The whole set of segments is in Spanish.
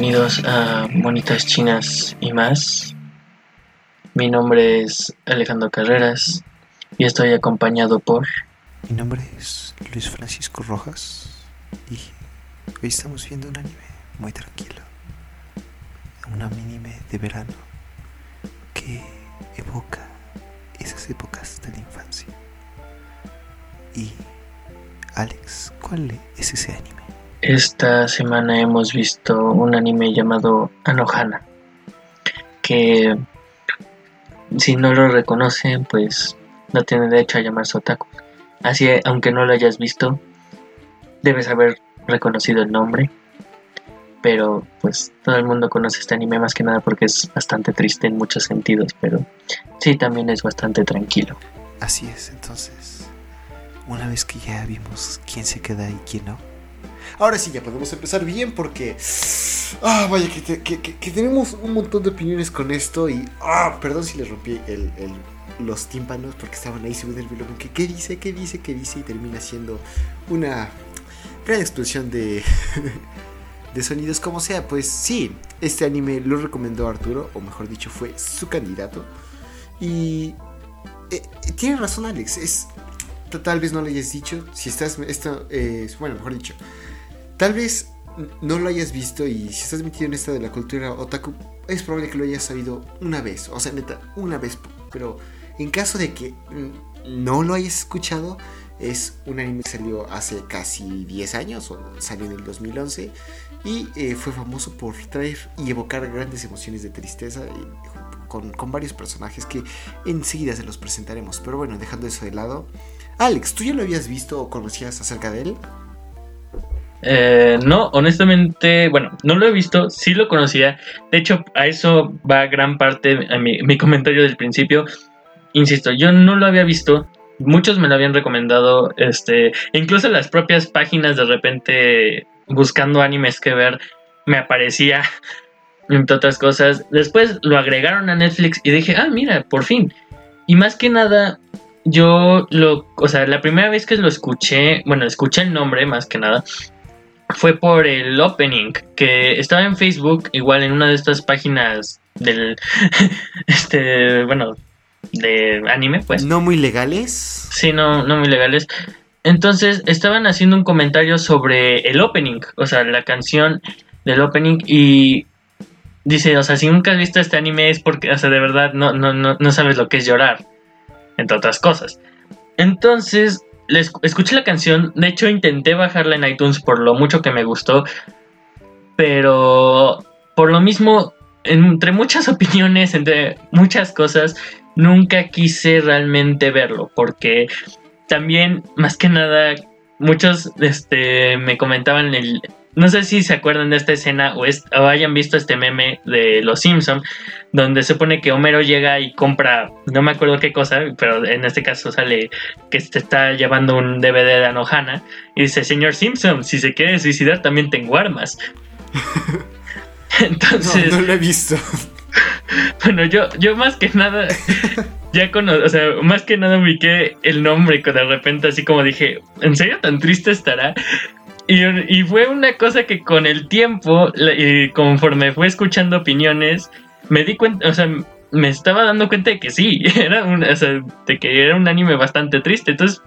Bienvenidos a Monitas Chinas y más. Mi nombre es Alejandro Carreras y estoy acompañado por... Mi nombre es Luis Francisco Rojas y hoy estamos viendo un anime muy tranquilo. Un anime de verano que evoca esas épocas de la infancia. Y Alex, ¿cuál es ese anime? Esta semana hemos visto un anime llamado Anohana, que si no lo reconocen, pues no tiene derecho a llamarse otaku. Así, aunque no lo hayas visto, debes haber reconocido el nombre. Pero pues todo el mundo conoce este anime más que nada porque es bastante triste en muchos sentidos, pero sí también es bastante tranquilo. Así es, entonces, una vez que ya vimos quién se queda y quién no, Ahora sí, ya podemos empezar bien porque. Ah, vaya, que, tenemos un montón de opiniones con esto y. Ah, perdón si les rompí el, los tímpanos porque estaban ahí subiendo el vlog. Que, ¿Qué dice? ¿Qué dice? ¿Qué dice? Y termina siendo una gran explosión de. de sonidos, como sea. Pues sí, este anime lo recomendó Arturo, o mejor dicho, fue su candidato. Y. Eh, tiene razón, Alex. Es. Tal vez no lo hayas dicho. Si estás. Esto, eh, bueno, mejor dicho Tal vez no lo hayas visto y si estás metido en esta de la cultura otaku, es probable que lo hayas sabido una vez, o sea, neta, una vez. Pero en caso de que no lo hayas escuchado, es un anime que salió hace casi 10 años, o salió en el 2011, y eh, fue famoso por traer y evocar grandes emociones de tristeza con, con varios personajes que enseguida se los presentaremos. Pero bueno, dejando eso de lado, Alex, ¿tú ya lo habías visto o conocías acerca de él? Eh, no, honestamente, bueno, no lo he visto, sí lo conocía. De hecho, a eso va gran parte de mi, comentario del principio. Insisto, yo no lo había visto. Muchos me lo habían recomendado. Este, incluso las propias páginas de repente buscando animes que ver me aparecía, entre otras cosas. Después lo agregaron a Netflix y dije, ah, mira, por fin. Y más que nada, yo lo, o sea, la primera vez que lo escuché, bueno, escuché el nombre más que nada, fue por el opening que estaba en Facebook, igual en una de estas páginas del, este, bueno, de anime, pues. No muy legales. Sí, no, no muy legales. Entonces estaban haciendo un comentario sobre el opening, o sea, la canción del opening y dice, o sea, si nunca has visto este anime es porque, o sea, de verdad no, no, no, no sabes lo que es llorar, entre otras cosas. Entonces escuché la canción, de hecho intenté bajarla en iTunes por lo mucho que me gustó, pero por lo mismo, entre muchas opiniones, entre muchas cosas, nunca quise realmente verlo, porque también, más que nada, muchos este, me comentaban el, no sé si se acuerdan de esta escena o, hayan visto este meme de Los Simpson, donde se supone que Homero llega y compra, no me acuerdo qué cosa, pero en este caso sale que se está llevando un DVD de Anohana y dice, señor Simpson, si se quiere suicidar también tengo armas. Entonces... No, lo he visto. Bueno, yo, yo más que nada, ya conozco, o sea, más que nada ubiqué el nombre, que de repente así como dije, ¿en serio tan triste estará? Y, fue una cosa que con el tiempo, y conforme fue escuchando opiniones, me di cuenta, o sea, me estaba dando cuenta de que sí, era un, o sea, de que era un anime bastante triste. Entonces,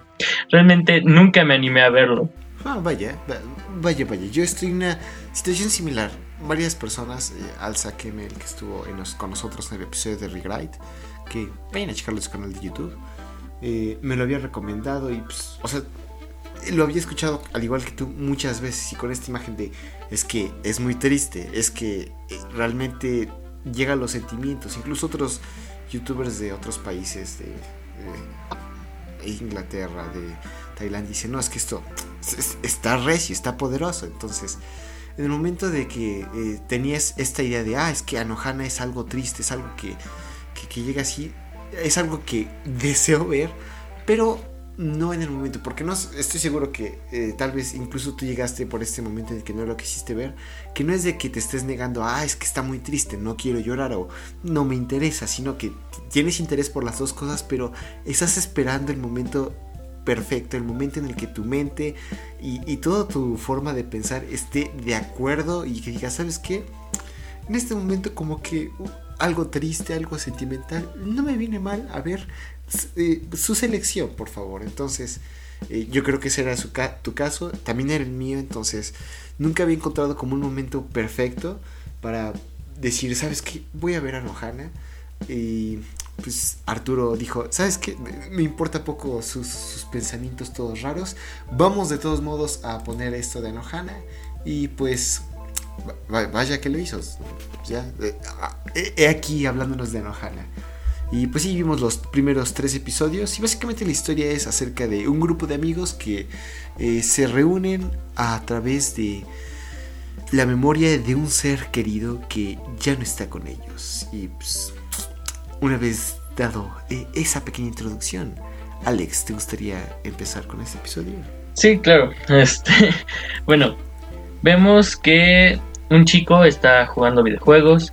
realmente nunca me animé a verlo. Ah, vaya, vaya, vaya. Yo estoy en una situación similar. Varias personas, eh, Alza Kemel, que estuvo con nosotros en el episodio de Rewrite, que vayan a checarlo en su canal de YouTube, eh, me lo había recomendado y, pues, o sea, lo había escuchado al igual que tú muchas veces y con esta imagen de es que es muy triste, es que eh, realmente llega a los sentimientos, incluso otros youtubers de otros países de, Inglaterra, de Tailandia dicen, no, es que esto está recio, está poderoso, entonces en el momento de que eh, tenías esta idea de, ah, es que Anohana es algo triste, es algo que, que llega así, es algo que deseo ver, pero no en el momento, porque no estoy seguro que eh, tal vez incluso tú llegaste por este momento en el que no lo quisiste ver, que no es de que te estés negando, ah, es que está muy triste, no quiero llorar o no me interesa, sino que tienes interés por las dos cosas, pero estás esperando el momento perfecto, el momento en el que tu mente y, toda tu forma de pensar esté de acuerdo y que digas, ¿sabes qué? En este momento como que uh, algo triste, algo sentimental, no me viene mal a ver eh, su selección, por favor. Entonces, eh, yo creo que ese era tu caso, también era el mío, entonces nunca había encontrado como un momento perfecto para decir, ¿sabes qué? Voy a ver a Nohana. Y pues Arturo dijo, ¿sabes qué? Me- importa poco sus, sus pensamientos todos raros. Vamos de todos modos a poner esto de Nohana. Y pues va- vaya que lo hizo. Ya, eh, ah, he aquí hablándonos de Nohana. Y pues sí, vimos los primeros tres episodios y básicamente la historia es acerca de un grupo de amigos que eh, se reúnen a través de la memoria de un ser querido que ya no está con ellos. Y pues, una vez dado eh, esa pequeña introducción, Alex, ¿te gustaría empezar con este episodio? Sí, claro. Este, bueno, vemos que un chico está jugando videojuegos.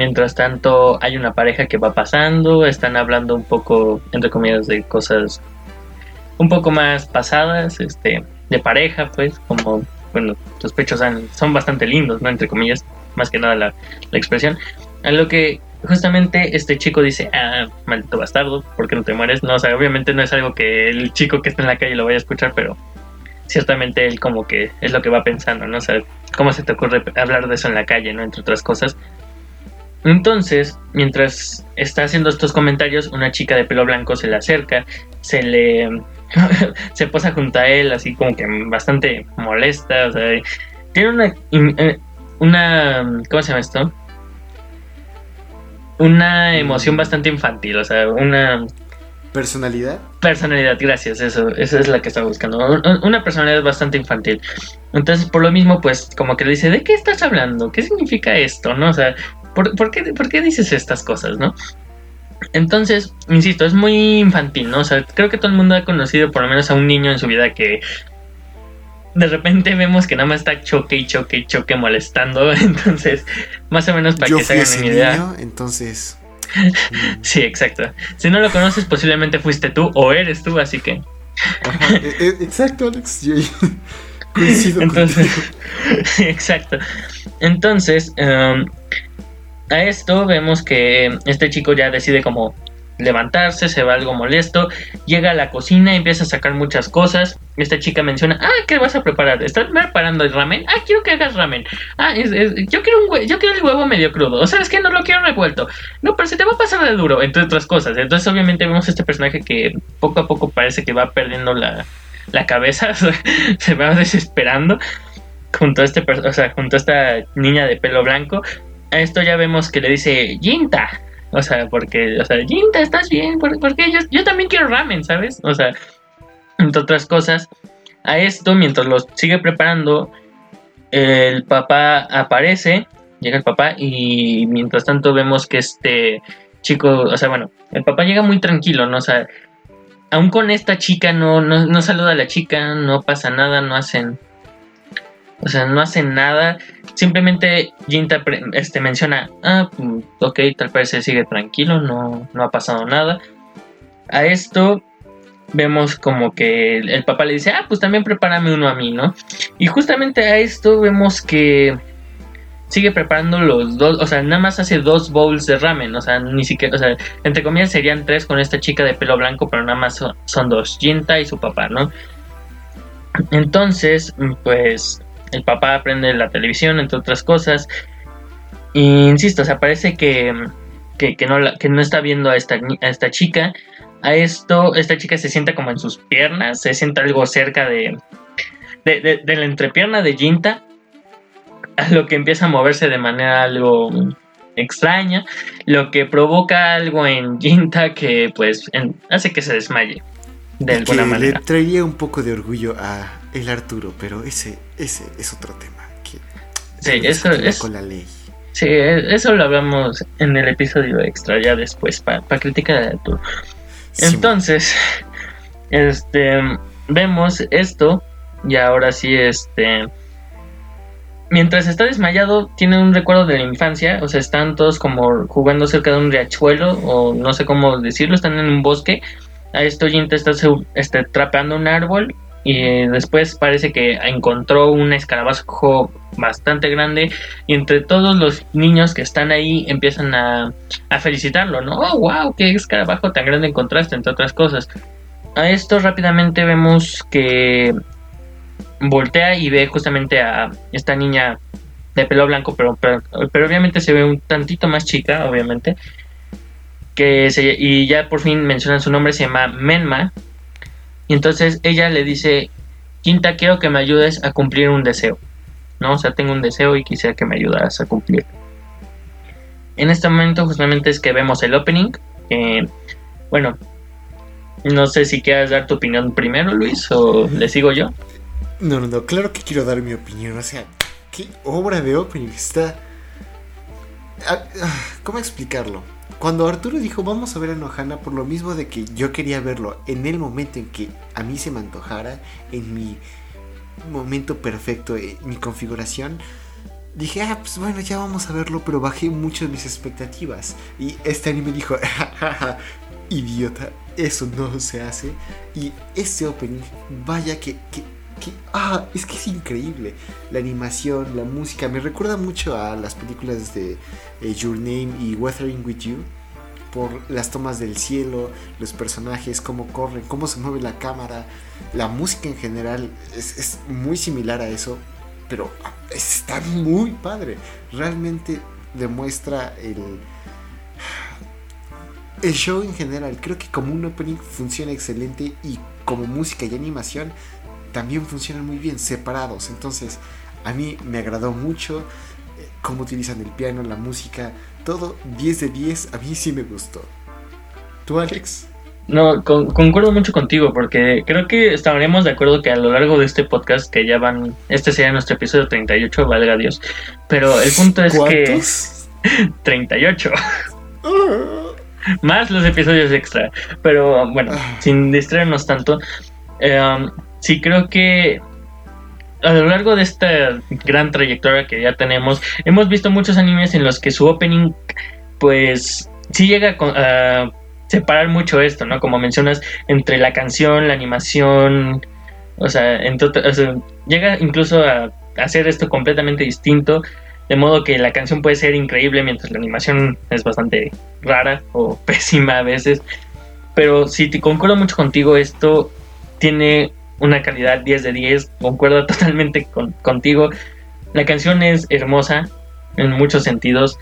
Mientras tanto, hay una pareja que va pasando. Están hablando un poco, entre comillas, de cosas un poco más pasadas, este, de pareja, pues, como, bueno, los pechos han- son bastante lindos, ¿no? Entre comillas, más que nada la, la expresión. A lo que justamente este chico dice, ah, maldito bastardo, ¿por qué no te mueres? No, o sea, obviamente no es algo que el chico que está en la calle lo vaya a escuchar, pero ciertamente él como que es lo que va pensando, ¿no? O sea, ¿cómo se te ocurre hablar de eso en la calle, ¿no? Entre otras cosas. Entonces, mientras está haciendo estos comentarios, una chica de pelo blanco se le acerca, se le... se posa junto a él, así como que bastante molesta, o sea, tiene una... eh, una ¿Cómo se llama esto? Una emoción bastante infantil, o sea, una ¿Personalidad? Personalidad, gracias, eso, esa es la que estaba buscando. Un- Una personalidad bastante infantil. Entonces, por lo mismo, pues, como que le dice, ¿de qué estás hablando? ¿Qué significa esto? ¿No? O sea, ¿por, por qué, por qué dices estas cosas, no? Entonces, insisto, es muy infantil, ¿no? O sea, creo que todo el mundo ha conocido por lo menos a un niño en su vida que de repente vemos que nada más está choque y choque y choque molestando. Entonces, más o menos para Yo que se hagan una idea. niño, entonces... mm, Sí, exacto. Si no lo conoces, posiblemente fuiste tú o eres tú, así que ajá, eh, eh, exacto, Alex. Yo coincido Entonces, exacto. Entonces, em, a esto vemos que este chico ya decide como levantarse, se va algo molesto, llega a la cocina empieza a sacar muchas cosas. Esta chica menciona, ah, ¿qué vas a preparar? ¿Estás preparando el ramen? Ah, quiero que hagas ramen. Ah, es- yo quiero un yo quiero el huevo medio crudo. O sabes que no lo quiero revuelto. No, pero se te va a pasar de duro, entre otras cosas. Entonces, obviamente vemos este personaje que poco a poco parece que va perdiendo la, la cabeza, se va desesperando junto a este o sea, junto a esta niña de pelo blanco. A esto ya vemos que le dice Jinta. O sea, porque, o sea, Jinta, ¿estás bien? ¿Por- Porque yo, yo también quiero ramen, ¿sabes? O sea, entre otras cosas. A esto, mientras lo sigue preparando, el papá aparece, llega el papá y mientras tanto vemos que este chico, o sea, bueno, el papá llega muy tranquilo, ¿no? O sea, aún con esta chica no, no, no saluda a la chica, no pasa nada, no hacen... O sea, no hacen nada. Simplemente Jinta este, menciona, ah, mm, ok, tal parece sigue tranquilo, no, no ha pasado nada. A esto vemos como que el, el papá le dice, ah, pues también prepárame uno a mí, ¿no? Y justamente a esto vemos que sigue preparando los dos, o sea, nada más hace dos bowls de ramen, o sea, ni siquiera, o sea, entre comillas serían tres con esta chica de pelo blanco, pero nada más son, son dos, Jinta y su papá, ¿no? Entonces, pues el papá prende la televisión, entre otras cosas. Y insisto, o sea, parece que, que, que no, la- que no está viendo a esta, a esta chica. A esto, esta chica se sienta como en sus piernas, se sienta algo cerca de, de, de- de la entrepierna de Jinta. A lo que empieza a moverse de manera algo extraña, lo que provoca algo en Jinta que pues en- hace que se desmaye de Y alguna que manera. le traería un poco de orgullo a el Arturo, pero ese, ese es otro tema. Que Sí, eso es- con la ley. Sí, eso lo hablamos en el episodio extra ya después, para criticar a Arturo. Sí, Entonces, este, vemos esto y ahora sí, este, mientras está desmayado, tiene un recuerdo de la infancia, o sea, están todos como jugando cerca de un riachuelo, o no sé cómo decirlo, están en un bosque, A esto Jinta está este, trapeando un árbol y después parece que encontró un escarabajo bastante grande y entre todos los niños que están ahí empiezan a, a felicitarlo, ¿no? Oh, wow, qué escarabajo tan grande encontraste, entre otras cosas. A esto rápidamente vemos que voltea y ve justamente a esta niña de pelo blanco, pero, pero, obviamente se ve un tantito más chica, obviamente. Que se, y ya por fin mencionan su nombre, se llama Menma. Y entonces ella le dice, Quinta, quiero que me ayudes a cumplir un deseo. ¿No? O sea, tengo un deseo y quisiera que me ayudaras a cumplir. En este momento justamente es que vemos el opening. bueno, no sé si quieres dar tu opinión primero, Luis, o le sigo yo. No, no, no, claro que quiero dar mi opinión. O sea, qué obra de opening está. Ah, ah, ¿Cómo explicarlo? Cuando Arturo dijo vamos a ver a Nohana por lo mismo de que yo quería verlo en el momento en que a mí se me antojara, en mi momento perfecto, en mi configuración, dije, ah, pues bueno, ya vamos a verlo, pero bajé mucho mis expectativas. Y este anime dijo, idiota, eso no se hace. Y este opening, vaya que ah, es que es increíble. La animación, la música, me recuerda mucho a las películas de eh, Your Name y Weathering with You. Por las tomas del cielo, los personajes, cómo corren, cómo se mueve la cámara. La música en general es, muy similar a eso, pero está muy padre. Realmente demuestra el, el show en general. Creo que como un opening funciona excelente y como música y animación también funcionan muy bien separados. Entonces, a mí me agradó mucho eh, cómo utilizan el piano, la música, todo 10 de 10, a mí sí me gustó. ¿Tú, Alex? No, concuerdo mucho contigo porque creo que estaremos de acuerdo que a lo largo de este podcast, que ya van, este sería nuestro episodio 38, valga Dios, pero el punto es ¿Cuántos? que 38. Más los episodios extra. Pero bueno, ah. sin distraernos tanto, eh, sí creo que a lo largo de esta gran trayectoria que ya tenemos, hemos visto muchos animes en los que su opening, pues, sí llega a, separar mucho esto, ¿no? Como mencionas, entre la canción, la animación, o sea, llega incluso a hacer esto completamente distinto, de modo que la canción puede ser increíble mientras la animación es bastante rara o pésima a veces. Pero si te concuerdo mucho contigo, esto tiene una calidad 10 de 10, concuerdo totalmente contigo. La canción es hermosa en muchos sentidos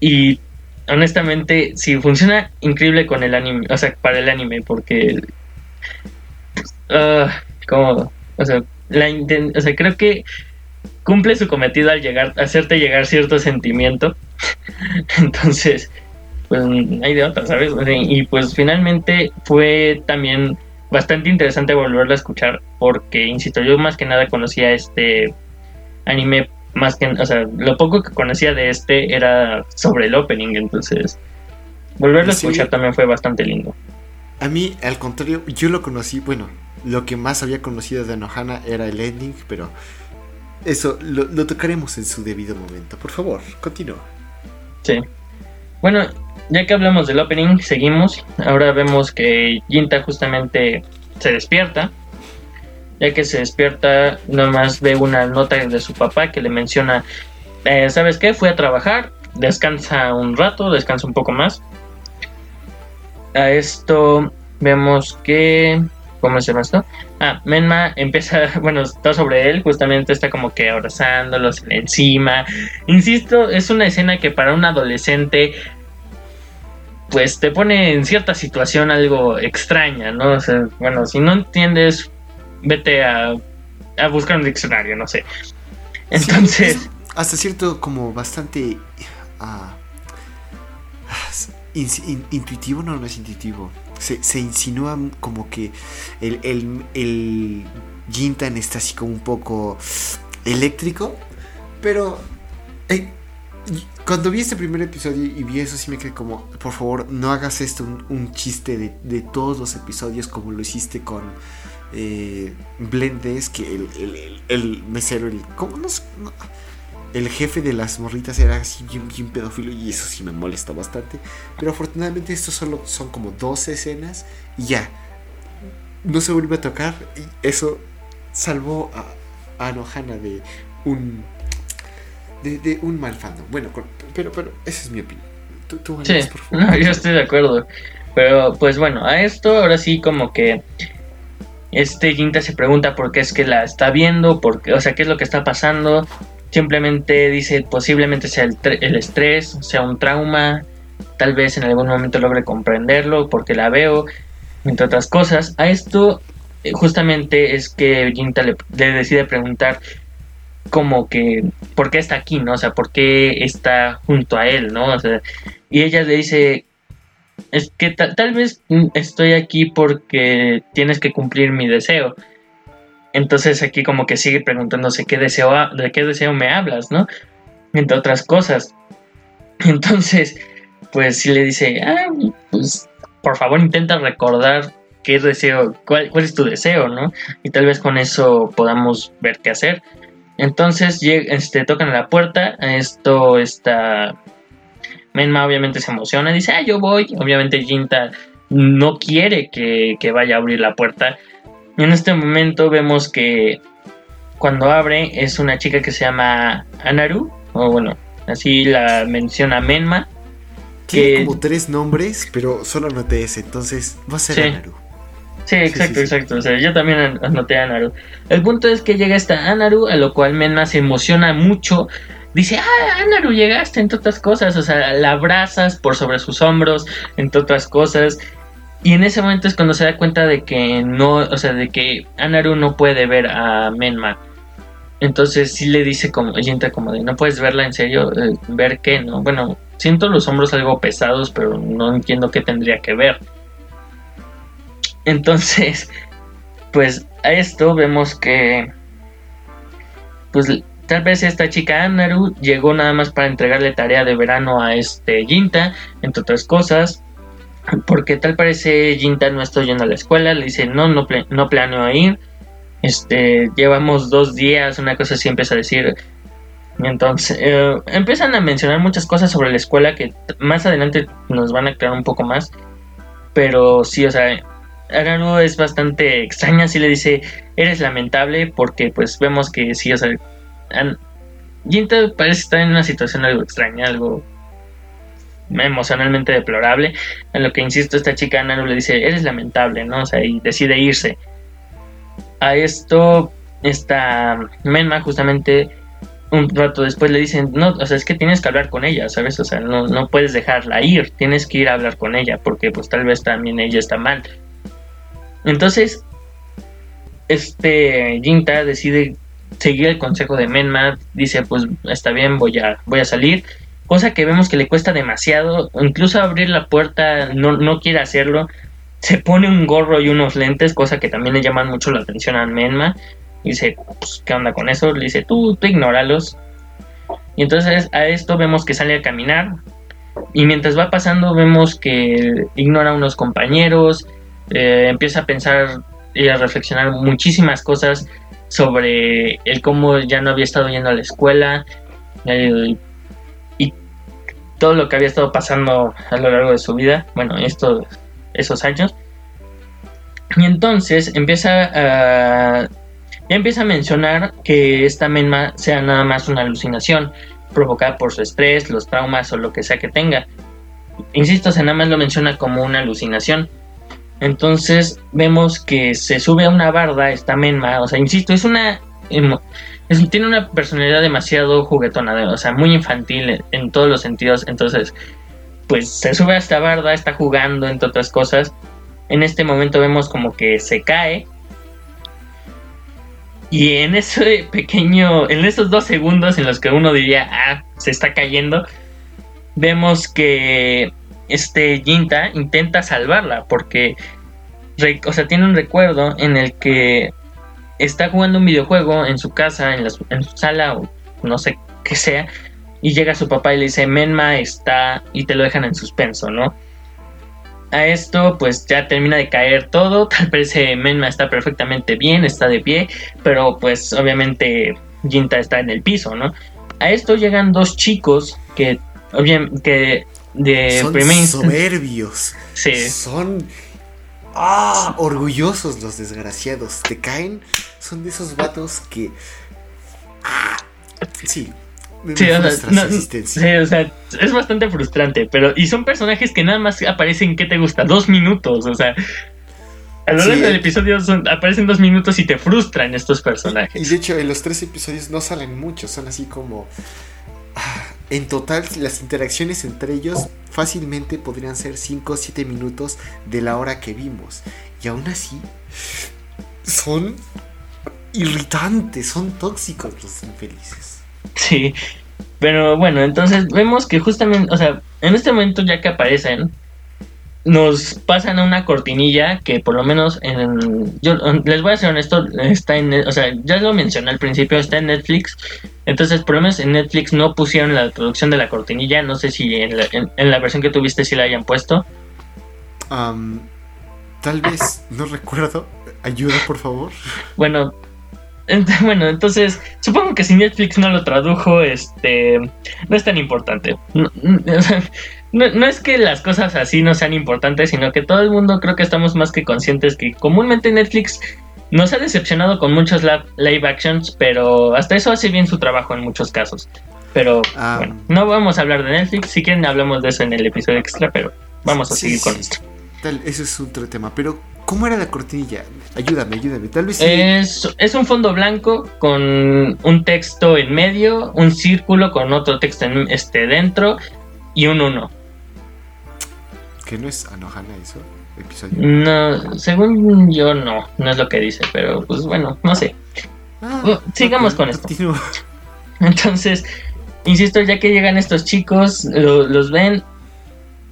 y honestamente sí funciona increíble con el anime, o sea, para el anime porque uh, como, o sea, creo que cumple su cometido al llegar hacerte llegar cierto sentimiento. Entonces, pues hay de otra, ¿sabes? y pues finalmente fue también bastante interesante volverlo a escuchar porque, insisto, yo más que nada conocía este anime, más que, o sea, lo poco que conocía de este era sobre el opening, entonces volverlo a escuchar también fue bastante lindo. A mí, al contrario, yo lo conocí, bueno, lo que más había conocido de Nohana era el ending, pero eso lo, lo tocaremos en su debido momento. Por favor, continúa. Sí. Bueno, ya que hablamos del opening, seguimos. Ahora vemos que Jinta justamente se despierta. Ya que se despierta, nomás ve una nota de su papá que le menciona, eh, ¿sabes qué? Fui a trabajar, descansa un rato, descansa un poco más. A esto vemos que... ¿Cómo se llama esto? Ah, Menma empieza, bueno, está sobre él, justamente está como que abrazándolos encima. Insisto, es una escena que para un adolescente pues te pone en cierta situación algo extraña, ¿no? O sea, bueno, si no entiendes, vete a, a buscar un diccionario, no sé. Entonces... hasta cierto como bastante... Ah, intuitivo, no, no es intuitivo. Se, se insinúa como que el, el, el Jintan está así como un poco eléctrico, pero... Eh, cuando vi este primer episodio y vi eso, sí me quedé como, por favor, no hagas esto un, chiste de, todos los episodios como lo hiciste con eh, Blendes, que el, el, mesero, el, ¿cómo no, el jefe de las morritas era así bien, bien pedófilo y eso sí me molesta bastante. Pero afortunadamente estos solo son como dos escenas y ya. No se vuelve a tocar y eso salvó a, a Nohana de un de, de un mal fandom. Bueno, pero pero esa es mi opinión. Tú, tú Sí, Alex, por favor. no, yo estoy de acuerdo. Pero pues bueno, a esto ahora sí como que este Jinta se pregunta por qué es que la está viendo, por qué- o sea, qué es lo que está pasando. Simplemente dice posiblemente sea el, el estrés, sea un trauma, tal vez en algún momento logre comprenderlo porque la veo, entre otras cosas. A esto eh, justamente es que Jinta le, le decide preguntar como que por qué está aquí, ¿no? O sea, por qué está junto a él, ¿no? O sea, y ella le dice, es que ta- tal vez estoy aquí porque tienes que cumplir mi deseo. Entonces aquí como que sigue preguntándose qué deseo, de qué deseo me hablas, ¿no? Entre otras cosas. Entonces, pues sí le dice, ah, pues por favor intenta recordar qué deseo, cuál, cuál es tu deseo, ¿no? Y tal vez con eso podamos ver qué hacer. Entonces este, tocan a la puerta, esto está... Menma obviamente se emociona, dice, ah, yo voy. Obviamente Jinta no quiere que, que vaya a abrir la puerta. Y en este momento vemos que cuando abre es una chica que se llama Anaru, o bueno, así la menciona Menma. Tiene que- como tres nombres, pero solo anoté ese, entonces va a ser Sí. Anaru. Sí, exacto, sí, sí. exacto. O sea, yo también an- anoté a Anaru. El punto es que llega esta Anaru, a lo cual Menma se emociona mucho. Dice, ah, Anaru, llegaste, entre otras cosas. O sea, la abrazas por sobre sus hombros, entre otras cosas. Y en ese momento es cuando se da cuenta de que no, o sea, de que Anaru no puede ver a Menma. Entonces sí le dice como, Jinta como de, no puedes verla en serio, Eh, ver qué, ¿no? Bueno, siento los hombros algo pesados, pero no entiendo qué tendría que ver. Entonces, pues a esto vemos que, pues tal vez esta chica Anaru llegó nada más para entregarle tarea de verano a este Jinta, entre otras cosas, porque tal parece Jinta no está yendo a la escuela, le dice no, no, no planeo ir, este, llevamos dos días, una cosa así empieza a decir. Entonces, eh, empiezan a mencionar muchas cosas sobre la escuela que más adelante nos van a aclarar un poco más. Pero sí, o sea, Araru es bastante extraña, sí le dice, eres lamentable porque pues vemos que sí, o sea, Jinta parece estar en una situación algo extraña, algo emocionalmente deplorable, en lo que insisto, esta chica Anaru le dice, eres lamentable, ¿no? O sea, y decide irse. A esto, esta Menma justamente un rato después le dicen, no, o sea, es que tienes que hablar con ella, ¿sabes? O sea, no, no puedes dejarla ir, tienes que ir a hablar con ella, porque pues tal vez también ella está mal. Entonces, este Jinta decide seguir el consejo de Menma, dice, pues está bien, voy a, voy a salir, cosa que vemos que le cuesta demasiado, incluso abrir la puerta no, no quiere hacerlo, se pone un gorro y unos lentes, cosa que también le llaman mucho la atención a Menma, dice, pues, ¿qué onda con eso? Le dice, tú, tú ignóralos. Y entonces a esto vemos que sale a caminar, y mientras va pasando vemos que ignora a unos compañeros, eh, empieza a pensar y a reflexionar muchísimas cosas sobre el cómo ya no había estado yendo a la escuela el- y todo lo que había estado pasando a lo largo de su vida, bueno, estos, esos años. Y entonces empieza a, empieza a mencionar que esta menma sea nada más una alucinación provocada por su estrés, los traumas o lo que sea que tenga. Insisto, se nada más lo menciona como una alucinación. Entonces vemos que se sube a una barda esta Menma, o sea, insisto, es una tiene una personalidad demasiado juguetona, o sea, muy infantil en todos los sentidos. Entonces, pues se sube a esta barda, está jugando, entre otras cosas. En este momento vemos como que se cae. Y en ese pequeño, en esos dos segundos en los que uno diría, ah, se está cayendo, vemos que este Jinta intenta salvarla porque, o sea, tiene un recuerdo en el que está jugando un videojuego en su casa, en, la su- sala o no sé qué sea, y llega su papá y le dice, Menma está, y te lo dejan en suspenso, ¿no? A esto, pues ya termina de caer todo. Tal parece Menma está perfectamente bien, está de pie, pero pues obviamente Jinta está en el piso, ¿no? A esto llegan dos chicos que, que de Son primer soberbios. Sí, Son ah, orgullosos los desgraciados. Te caen. Son de esos vatos que. Ah, sí. Me, Sí, me o sea, no- sí, o sea, es bastante frustrante, pero y son personajes que nada más aparecen, ¿qué te gusta? Dos minutos, o sea, a lo Sí. largo del episodio son- aparecen dos minutos y te frustran estos Y personajes. de hecho, en los tres episodios no salen muchos. Son así como. ah, en total, las interacciones entre ellos fácilmente podrían ser 5 o 7 minutos de la hora que vimos. Y aún así, son irritantes, son tóxicos los infelices. Sí, pero bueno, entonces vemos que justamente, o sea, en este momento ya que aparecen, nos pasan una cortinilla que por lo menos en... Yo les voy a ser honesto, está en... O sea, ya lo mencioné al principio, está en Netflix. Entonces, por lo menos en Netflix no pusieron la traducción de la cortinilla. No sé si en la, en- en la versión que tuviste sí la hayan puesto. Tal vez, no recuerdo. Ayuda, por favor. Bueno, ent- bueno, entonces supongo que si Netflix no lo tradujo, este, no es tan importante. No es que las cosas así no sean importantes, sino que todo el mundo creo que estamos más que conscientes que comúnmente Netflix nos ha decepcionado con muchos live actions, pero hasta eso hace bien su trabajo en muchos casos. Pero Ah. bueno, no vamos a hablar de Netflix, si quieren hablamos de eso en el episodio extra, pero vamos a Sí, seguir sí. con esto. Tal, eso es otro tema. Pero, ¿cómo era la cortinilla? Ayúdame, ayúdame. Tal vez sí. Es, es un fondo blanco con un texto en medio, un círculo con otro texto en, este, dentro y un 1. Que no es Anohana eso, episodio. No, según yo no, no es lo que dice, pero pues bueno, no sé. Ah, sigamos con esto. Entonces, insisto, ya que llegan estos chicos, lo- los ven,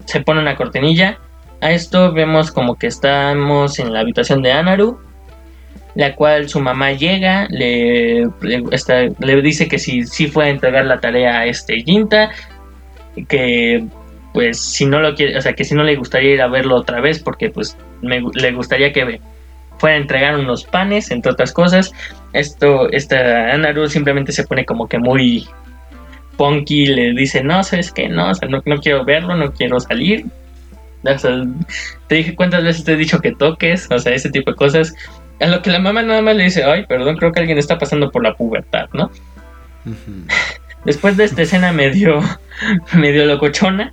se pone una cortinilla. A esto vemos como que estamos en la habitación de Anaru, la cual su mamá llega, le, le, está- le dice que si, si fue a entregar la tarea a este Jinta, que pues si no lo quiere, o sea, que si no le gustaría ir a verlo otra vez, porque pues me le gustaría que fuera a entregar unos panes, entre otras cosas. Esto, esta Anaru simplemente se pone como que muy punky, le dice, no, ¿sabes qué? No, o sea, no, no quiero verlo, no quiero salir. O sea, te dije cuántas veces te he dicho que toques, o sea, ese tipo de cosas. A lo que la mamá nada más le dice, ay, perdón, creo que alguien está pasando por la pubertad, ¿no? Después de esta escena medio, medio locochona,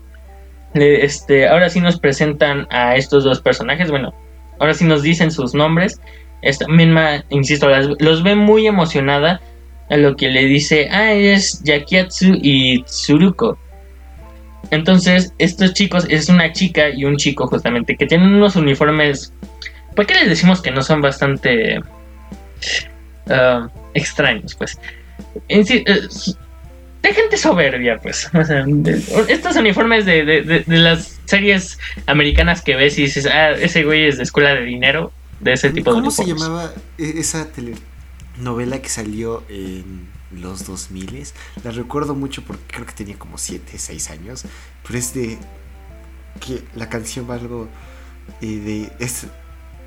este, ahora sí nos presentan a estos dos personajes. Bueno, ahora sí nos dicen sus nombres. Esta misma, insisto, las- los ve muy emocionada a lo que le dice, ah, es Yakiatsu y Tsuruko. Entonces, estos chicos, es una chica y un chico justamente, que tienen unos uniformes, ¿por qué les decimos que no son bastante ah, extraños? Pues, en sí, eh, de gente soberbia, pues. O sea, de- estos uniformes de, de- de- las series americanas que ves y dices, ah, ese güey es de escuela de dinero, de ese tipo de ¿Cómo se uniformes. llamaba e- esa telenovela que salió en los 2000? La recuerdo mucho porque creo que tenía como 7, 6 años. Pero es de que la canción va algo eh, de... Es,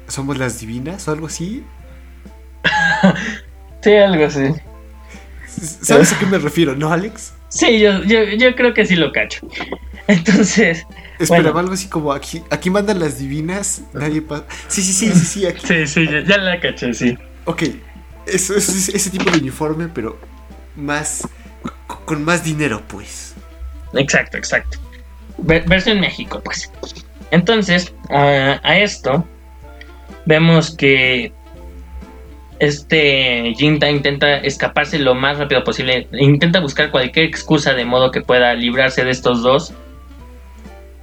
¿Somos las divinas o algo así? Sí, algo así. ¿Sabes a qué me refiero, no, Alex? Sí, yo, yo, yo creo que sí lo cacho. Entonces, Esperaba Bueno. algo así como aquí, aquí mandan las divinas, nadie pasa. Sí, sí, sí, sí, sí, aquí. sí, sí, ya, ya la caché, sí. Ok, es ese tipo de uniforme, pero más. con más dinero, pues. Exacto, exacto. Ver- versión México, pues. Entonces, a- a esto, vemos que este Jinta intenta escaparse lo más rápido posible. Intenta buscar cualquier excusa de modo que pueda librarse de estos dos.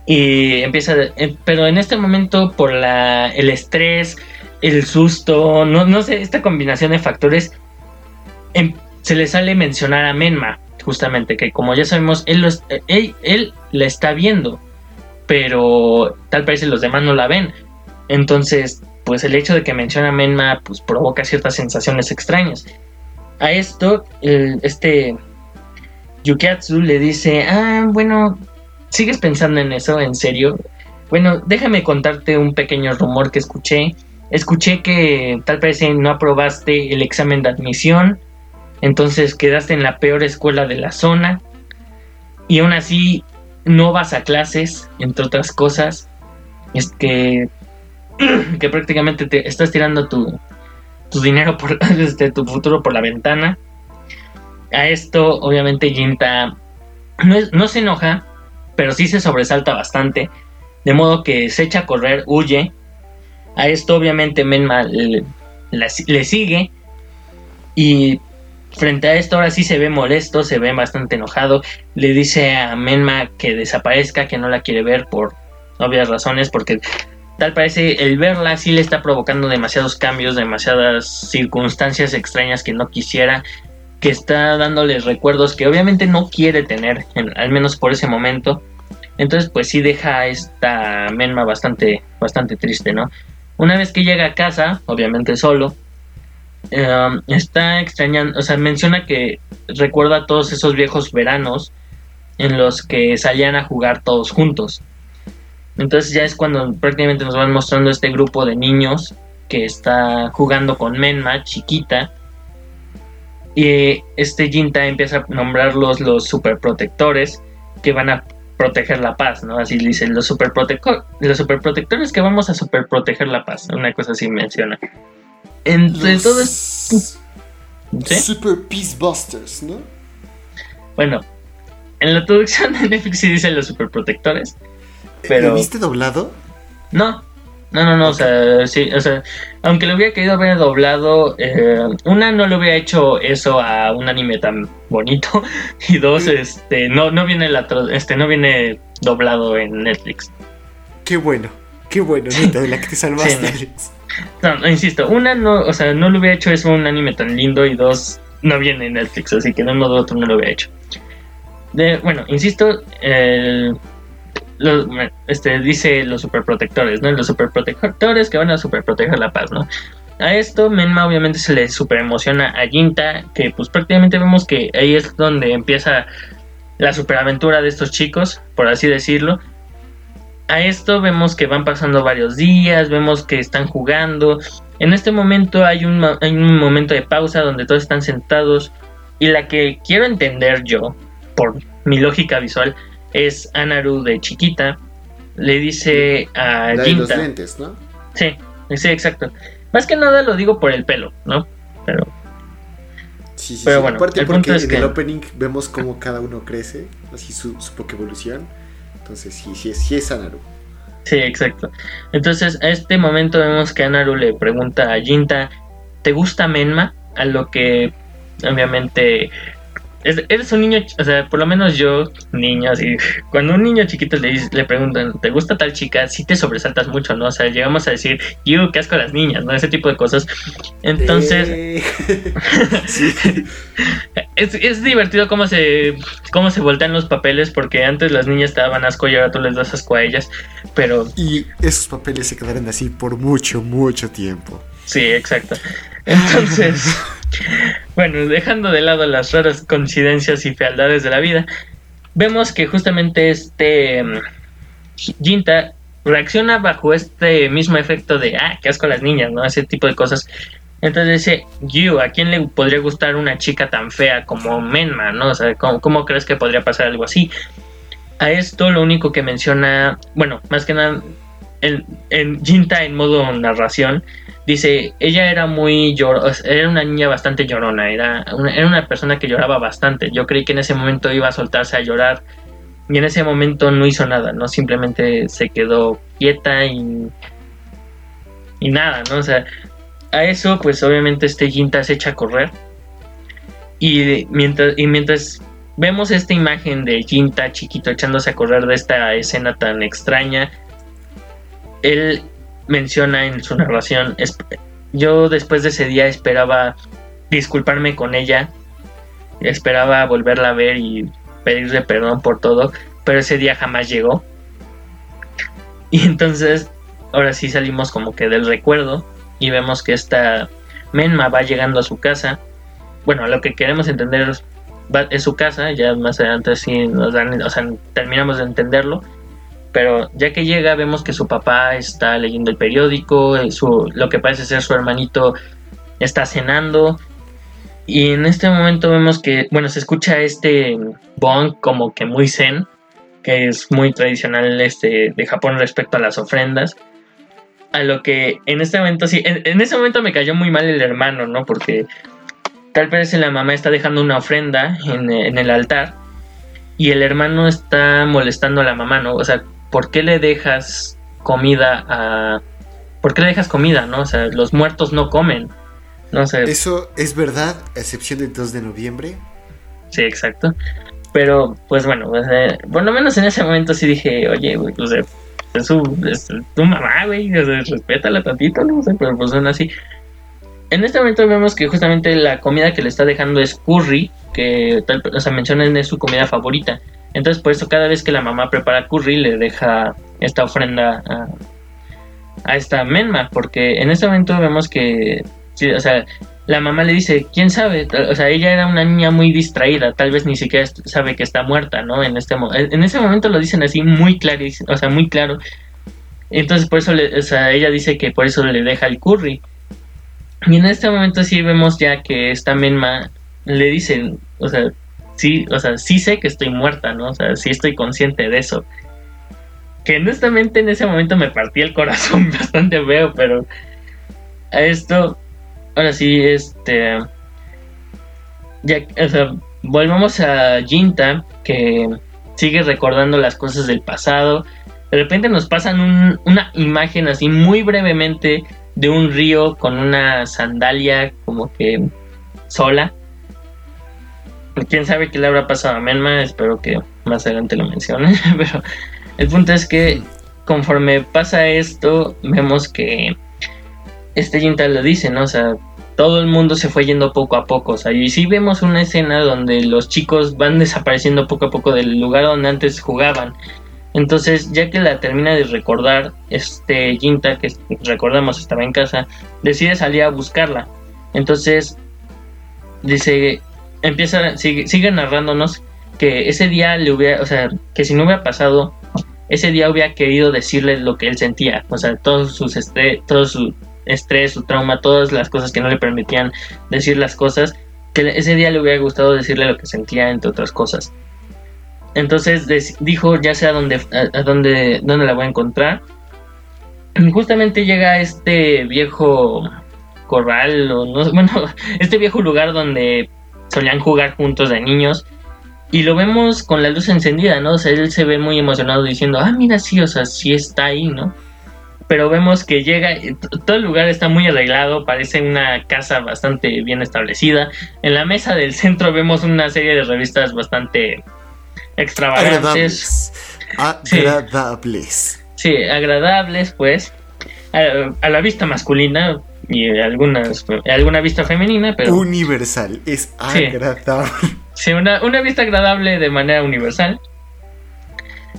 Y empieza, eh, pero en este momento por la, el estrés, el susto, no, no sé, esta combinación de factores, em- se le sale mencionar a Menma, justamente, que como ya sabemos, él, eh, él, él la está viendo, pero tal parece los demás no la ven. Entonces, pues el hecho de que menciona a Menma, pues provoca ciertas sensaciones extrañas. A esto, el- este Yukiatsu le dice, ah, bueno, ¿sigues pensando en eso? ¿En serio? Bueno, déjame contarte un pequeño rumor que escuché. Escuché que tal parece no aprobaste el examen de admisión Entonces quedaste en la peor escuela de la zona y aún así no vas a clases, entre otras cosas. Es que, que prácticamente te estás tirando tu, tu dinero por este, tu futuro por la ventana. A esto, obviamente, Jinta no, no se enoja, pero sí se sobresalta bastante. De modo que se echa a correr, huye. A esto, obviamente, Menma le sigue. Y frente a esto, ahora sí se ve molesto, se ve bastante enojado. Le dice a Menma que desaparezca, que no la quiere ver por obvias razones, porque tal parece el verla sí le está provocando demasiados cambios, demasiadas circunstancias extrañas que no quisiera, que está dándole recuerdos que obviamente no quiere tener, en- al menos por ese momento. Entonces, pues sí deja a esta Menma bastante, bastante triste, ¿no? Una vez que llega a casa, obviamente solo, eh, está extrañando, o sea, menciona que recuerda todos esos viejos veranos en los que salían a jugar todos juntos. Entonces ya es cuando prácticamente nos van mostrando este grupo de niños que está jugando con Menma, chiquita. Y este Jinta empieza a nombrarlos los superprotectores que van a proteger la paz, ¿no? Así dice, los, superprotector- los superprotectores que vamos a superproteger la paz. Una cosa así menciona. Entre Los todo es- ¿sí? Super Peace Busters, ¿no? Bueno, en la traducción de Netflix sí dice los superprotectores. ¿Lo viste doblado? No, no, no, no, o sea, sí, o sea, aunque lo hubiera querido ver doblado, eh, una no le hubiera hecho eso a un anime tan bonito y dos, este, no, no viene la, este, no viene doblado en Netflix. Qué bueno, qué bueno, neta, de la que te salvaste, Sí, no. No, insisto, una no, o sea, no le hubiera hecho eso a un anime tan lindo y dos, no viene en Netflix, así que de un modo u otro no lo hubiera hecho. De, bueno, insisto, el- este, dice los superprotectores, ¿no? Los superprotectores que van a superproteger la paz, ¿no? A esto, Menma obviamente se le super emociona a Jinta, que pues prácticamente vemos que ahí es donde empieza la superaventura de estos chicos, por así decirlo. A esto vemos que van pasando varios días, vemos que están jugando. En este momento hay un, hay un momento de pausa donde todos están sentados y la que quiero entender yo, por mi lógica visual, es Anaru de chiquita. Le dice a La de los lentes, ¿no? Sí, sí, exacto. Más que nada lo digo por el pelo, ¿no? Pero Sí, sí, Pero sí. bueno, Aparte el porque punto es en que- el opening vemos cómo cada uno crece, así su, su evolución. Entonces sí, sí es, sí es Anaru. Sí, exacto. Entonces, a este momento vemos que Anaru le pregunta a Jinta, ¿te gusta Menma? A lo que, obviamente, es- eres un niño, o sea, por lo menos yo, niño, así, cuando un niño chiquito le, dice- le preguntan, ¿te gusta tal chica? Sí te sobresaltas mucho, ¿no? O sea, llegamos a decir, yo, qué asco a las niñas, ¿no? Ese tipo de cosas. Entonces, Eh, es, es divertido cómo se, cómo se voltean los papeles, porque antes las niñas te daban asco y ahora tú les das asco a ellas, pero Y esos papeles se quedaron así por mucho, mucho tiempo. Sí, exacto. Entonces, bueno, dejando de lado las raras coincidencias y fealdades de la vida, vemos que justamente este mm, Jinta reacciona bajo este mismo efecto de, ah, qué asco las niñas, ¿no? Ese tipo de cosas. Entonces dice, ¿a quién le podría gustar una chica tan fea como Menma, no? O sea, ¿cómo, cómo crees que podría pasar algo así? A esto lo único que menciona, bueno, más que nada, en, en Jinta en modo narración, dice, ella era muy llor era una niña bastante llorona, era una, era una persona que lloraba bastante. Yo creí que en ese momento iba a soltarse a llorar y en ese momento no hizo nada, ¿no? Simplemente se quedó quieta y y nada, ¿no? O sea, a eso pues obviamente este Jinta se echa a correr y mientras y mientras vemos esta imagen de Jinta chiquito echándose a correr de esta escena tan extraña, él menciona en su narración, "Es- yo después de ese día esperaba disculparme con ella, esperaba volverla a ver y pedirle perdón por todo, pero ese día jamás llegó. Y entonces, ahora sí salimos como que del recuerdo y vemos que esta Menma va llegando a su casa. Bueno, lo que queremos entender es su casa, ya más adelante sí nos dan, o sea, terminamos de entenderlo. Pero ya que llega, vemos que su papá está leyendo el periódico, eh, su, lo que parece ser su hermanito está cenando. Y en este momento vemos que, bueno, se escucha este bong como que muy zen, que es muy tradicional este, de Japón respecto a las ofrendas. A lo que en este momento sí, en, en ese momento me cayó muy mal el hermano, ¿no? Porque tal vez la mamá está dejando una ofrenda en, en el altar y el hermano está molestando a la mamá, ¿no? O sea, ¿por qué le dejas comida a... ¿Por qué le dejas comida, no? O sea, los muertos no comen. No sé. Eso es verdad, a excepción del 2 de noviembre. Sí, exacto. Pero, pues bueno, o sea, por lo menos en ese momento sí dije, oye, güey, o sea, es, su, es tu mamá, güey, o sea, respétala tantito, no sé, pero pues son así. En este momento vemos que justamente la comida que le está dejando es curry, que tal, o sea, mencionan es su comida favorita. Entonces, por eso cada vez que la mamá prepara curry, le deja esta ofrenda a, esta menma, porque en este momento vemos que o sea, la mamá le dice, quién sabe, o sea, ella era una niña muy distraída, tal vez ni siquiera sabe que está muerta, ¿no? En este en ese momento lo dicen así muy claro, o sea, muy claro. Entonces por eso, le, o sea, ella dice que por eso le deja el curry. Y en este momento sí vemos ya que esta menma le dicen, o sea, sí, o sea, sí sé que estoy muerta, ¿no? O sea, sí estoy consciente de eso. Que honestamente en ese momento me partí el corazón bastante feo, pero a esto ahora sí, este. Ya, o sea, volvamos a Jinta, que sigue recordando las cosas del pasado. De repente nos pasan una imagen así muy brevemente de un río con una sandalia como que sola. Quién sabe qué le habrá pasado a Menma, espero que más adelante lo mencione. Pero el punto es que conforme pasa esto, vemos que este Jinta lo dice, ¿no? O sea, todo el mundo se fue yendo poco a poco. O sea, y sí vemos una escena donde los chicos van desapareciendo poco a poco del lugar donde antes jugaban. Entonces, ya que la termina de recordar, este Jinta, que recordamos estaba en casa, decide salir a buscarla. Entonces, dice, empieza, sigue, sigue narrándonos que ese día le hubiera, o sea, que si no hubiera pasado, ese día hubiera querido decirle lo que él sentía, o sea, todos sus, este, todos sus estrés, su trauma, todas las cosas que no le permitían decir las cosas, que ese día le hubiera gustado decirle lo que sentía, entre otras cosas. Entonces dijo, ya sé a dónde, a, dónde, la voy a encontrar. Justamente llega este viejo corral, o no, bueno, este viejo lugar donde solían jugar juntos de niños. Y lo vemos con la luz encendida, ¿no? O sea, él se ve muy emocionado diciendo, ah, mira, sí, o sea, sí está ahí, ¿no? pero vemos que llega, todo el lugar está muy arreglado, parece una casa bastante bien establecida. En la mesa del centro vemos una serie de revistas bastante extravagantes. Agradables. Sí, agradables, pues. A, la vista masculina y algunas, alguna vista femenina, pero... Universal, es agradable. Sí, una, una vista agradable de manera universal.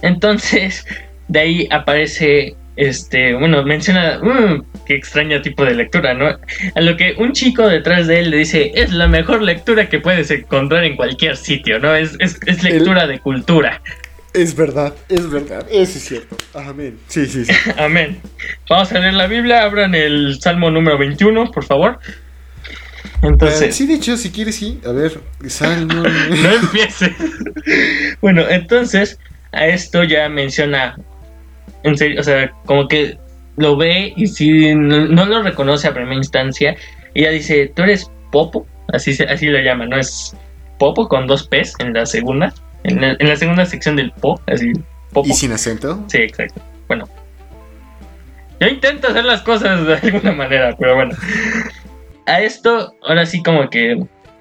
Entonces, de ahí aparece este, bueno, menciona, uh, qué extraño tipo de lectura, ¿no? A lo que un chico detrás de él le dice, es la mejor lectura que puedes encontrar en cualquier sitio, ¿no? Es, es, lectura de cultura. Es verdad, es verdad, eso es cierto. Amén. Sí, sí, sí. Amén. Vamos a leer la Biblia, abran el Salmo número 21, por favor. Entonces. sí, de hecho, si quieres, sí. A ver, Salmo. no empieces. bueno, entonces, a esto ya menciona en serio, o sea, como que lo ve y si no, lo reconoce a primera instancia, ella dice, tú eres Popo, así, así lo llama, ¿no? Es Popo con dos P's en la segunda, en la, segunda sección del Po, así, Popo. ¿Y sin acento? Sí, exacto. Bueno. Yo intento hacer las cosas de alguna manera, pero bueno. A esto, ahora sí como que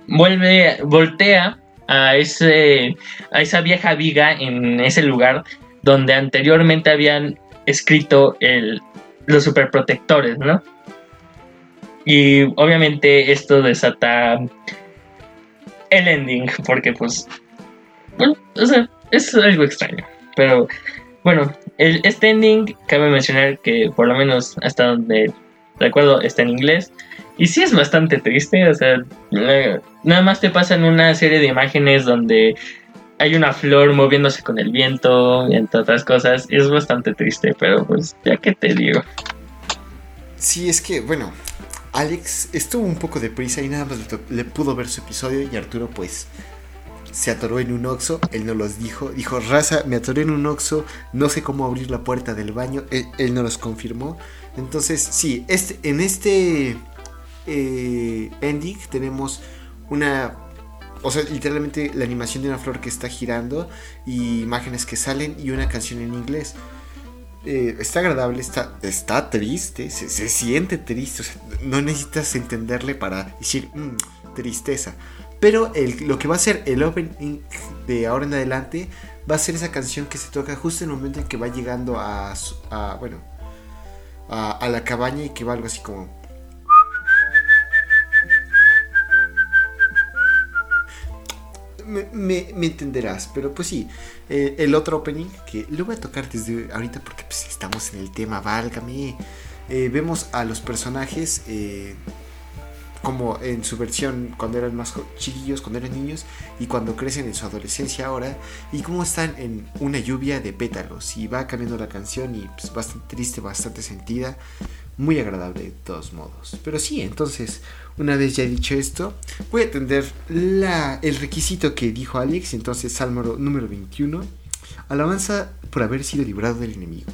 vuelve, voltea a ese, a esa vieja viga en ese lugar donde anteriormente habían escrito el, los superprotectores, ¿no? Y obviamente esto desata el ending, porque pues, bueno, o sea, es algo extraño. Pero bueno, el, este ending cabe mencionar que por lo menos hasta donde recuerdo está en inglés. Y sí es bastante triste, o sea, nada más te pasan una serie de imágenes donde hay una flor moviéndose con el viento, y entre otras cosas. Es bastante triste, pero pues ya que te digo. Sí, es que, bueno, Alex estuvo un poco deprisa y nada más le pudo ver su episodio y Arturo pues se atoró en un oxo, él no los dijo, dijo, raza, me atoré en un oxo, no sé cómo abrir la puerta del baño, él, no los confirmó. Entonces, sí, este, en este eh, ending tenemos una, o sea, literalmente la animación de una flor que está girando y imágenes que salen y una canción en inglés. Eh, está agradable, está, triste, se, siente triste, no necesitas entenderle para decir mm, tristeza. Pero lo que va a ser el opening de ahora en adelante va a ser esa canción que se toca justo en el momento en que va llegando a, bueno, a, la cabaña y que va algo así como... Me, entenderás, pero pues sí, eh, el otro opening que lo voy a tocar desde ahorita porque pues estamos en el tema, válgame. Eh, vemos a los personajes eh, como en su versión cuando eran más chiquillos, cuando eran niños, y cuando crecen en su adolescencia ahora, y cómo están en una lluvia de pétalos, y va cambiando la canción, y pues bastante triste, bastante sentida, muy agradable de todos modos. Pero sí, entonces, una vez ya dicho esto, voy a atender el requisito que dijo Alex, entonces Salmo número 21, alabanza por haber sido librado del enemigo.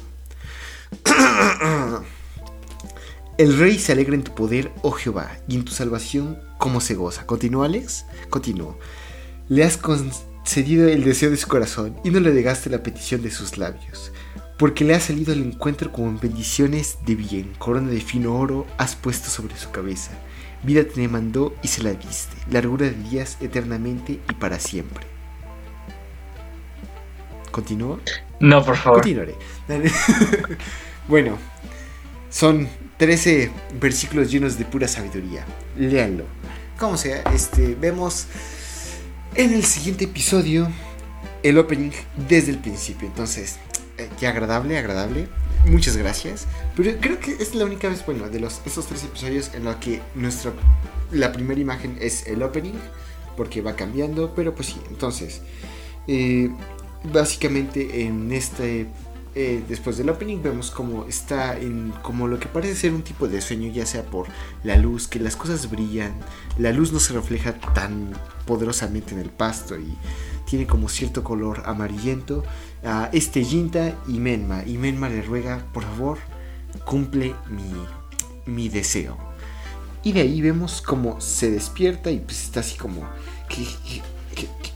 El rey se alegra en tu poder, oh Jehová, y en tu salvación, como se goza. ¿Continúa, Alex? Continúo. Le has concedido el deseo de su corazón y no le negaste la petición de sus labios. Porque le has salido al encuentro con bendiciones de bien, corona de fino oro has puesto sobre su cabeza. Vida te mandó y se la diste, largura de días eternamente y para siempre. ¿Continúo? No, por favor. Continuaré. bueno, son 13 versículos llenos de pura sabiduría. Léanlo. Como sea, este, vemos en el siguiente episodio el opening desde el principio. Entonces, eh, qué agradable, agradable. Muchas gracias. Pero creo que es la única vez, bueno, de los, esos tres episodios en los que nuestra, la primera imagen es el opening. Porque va cambiando, pero pues sí. Entonces, eh, básicamente en este eh, después del opening vemos como está en como lo que parece ser un tipo de sueño, ya sea por la luz, que las cosas brillan, la luz no se refleja tan poderosamente en el pasto y tiene como cierto color amarillento. A este Jinta y Menma, y Menma le ruega, por favor, cumple mi, mi deseo. Y de ahí vemos como se despierta y pues está así como, ¿qué,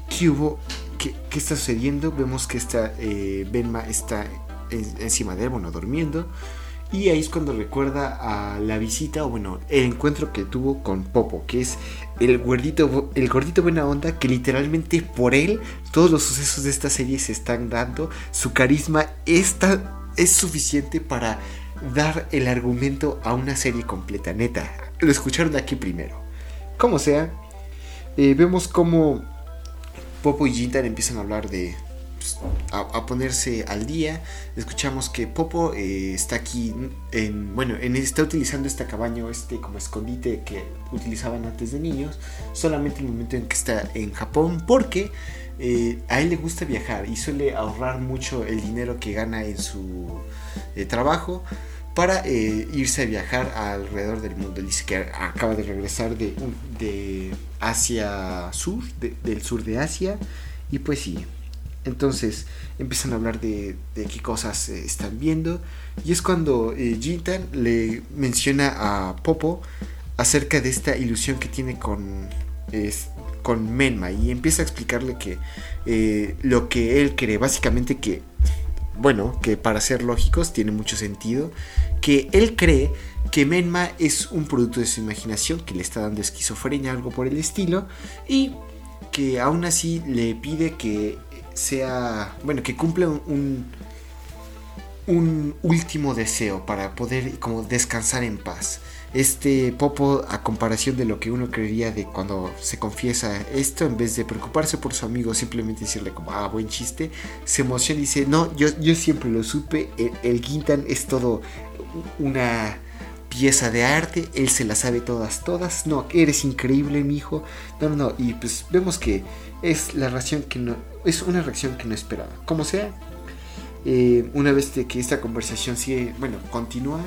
qué, hubo? ¿Qué, ¿Qué, está sucediendo? Vemos que esta eh, Benma está encima de él, bueno, durmiendo. Y ahí es cuando recuerda a la visita, o bueno, el encuentro que tuvo con Popo, que es el gordito, el gordito buena onda, que literalmente por él todos los sucesos de esta serie se están dando. Su carisma está, es suficiente para dar el argumento a una serie completa, neta. Lo escucharon aquí primero. Como sea, eh, vemos como Popo y Jintan empiezan a hablar de, a, ponerse al día. Escuchamos que Popo eh, está aquí, en, bueno, en, está utilizando esta cabaña, este como escondite que utilizaban antes de niños, solamente en el momento en que está en Japón, porque eh, a él le gusta viajar y suele ahorrar mucho el dinero que gana en su eh, trabajo para irse a viajar alrededor del mundo. Dice que acaba de regresar de, de Asia Sur, del sur de Asia, y pues sí, entonces empiezan a hablar de, qué cosas eh, están viendo. Y es cuando eh, Jintan le menciona a Popo acerca de esta ilusión que tiene con, con Menma. Y empieza a explicarle que eh, lo que él cree, básicamente que, bueno, que para ser lógicos tiene mucho sentido. Que él cree que Menma es un producto de su imaginación, que le está dando esquizofrenia, algo por el estilo. Y que aún así le pide que sea, bueno, que cumpla un, un último deseo para poder como descansar en paz. Este Popo, a comparación de lo que uno creería de cuando se confiesa esto, en vez de preocuparse por su amigo, simplemente decirle como, ah, buen chiste, se emociona y dice, no, yo, yo siempre lo supe, el, el es todo una pieza de arte, él se la sabe todas, todas, no, eres increíble, mi hijo, no, no, no, y pues vemos que es la reacción que no, es una reacción que no esperaba. Como sea, Eh, una vez que esta conversación sigue, bueno, continúa,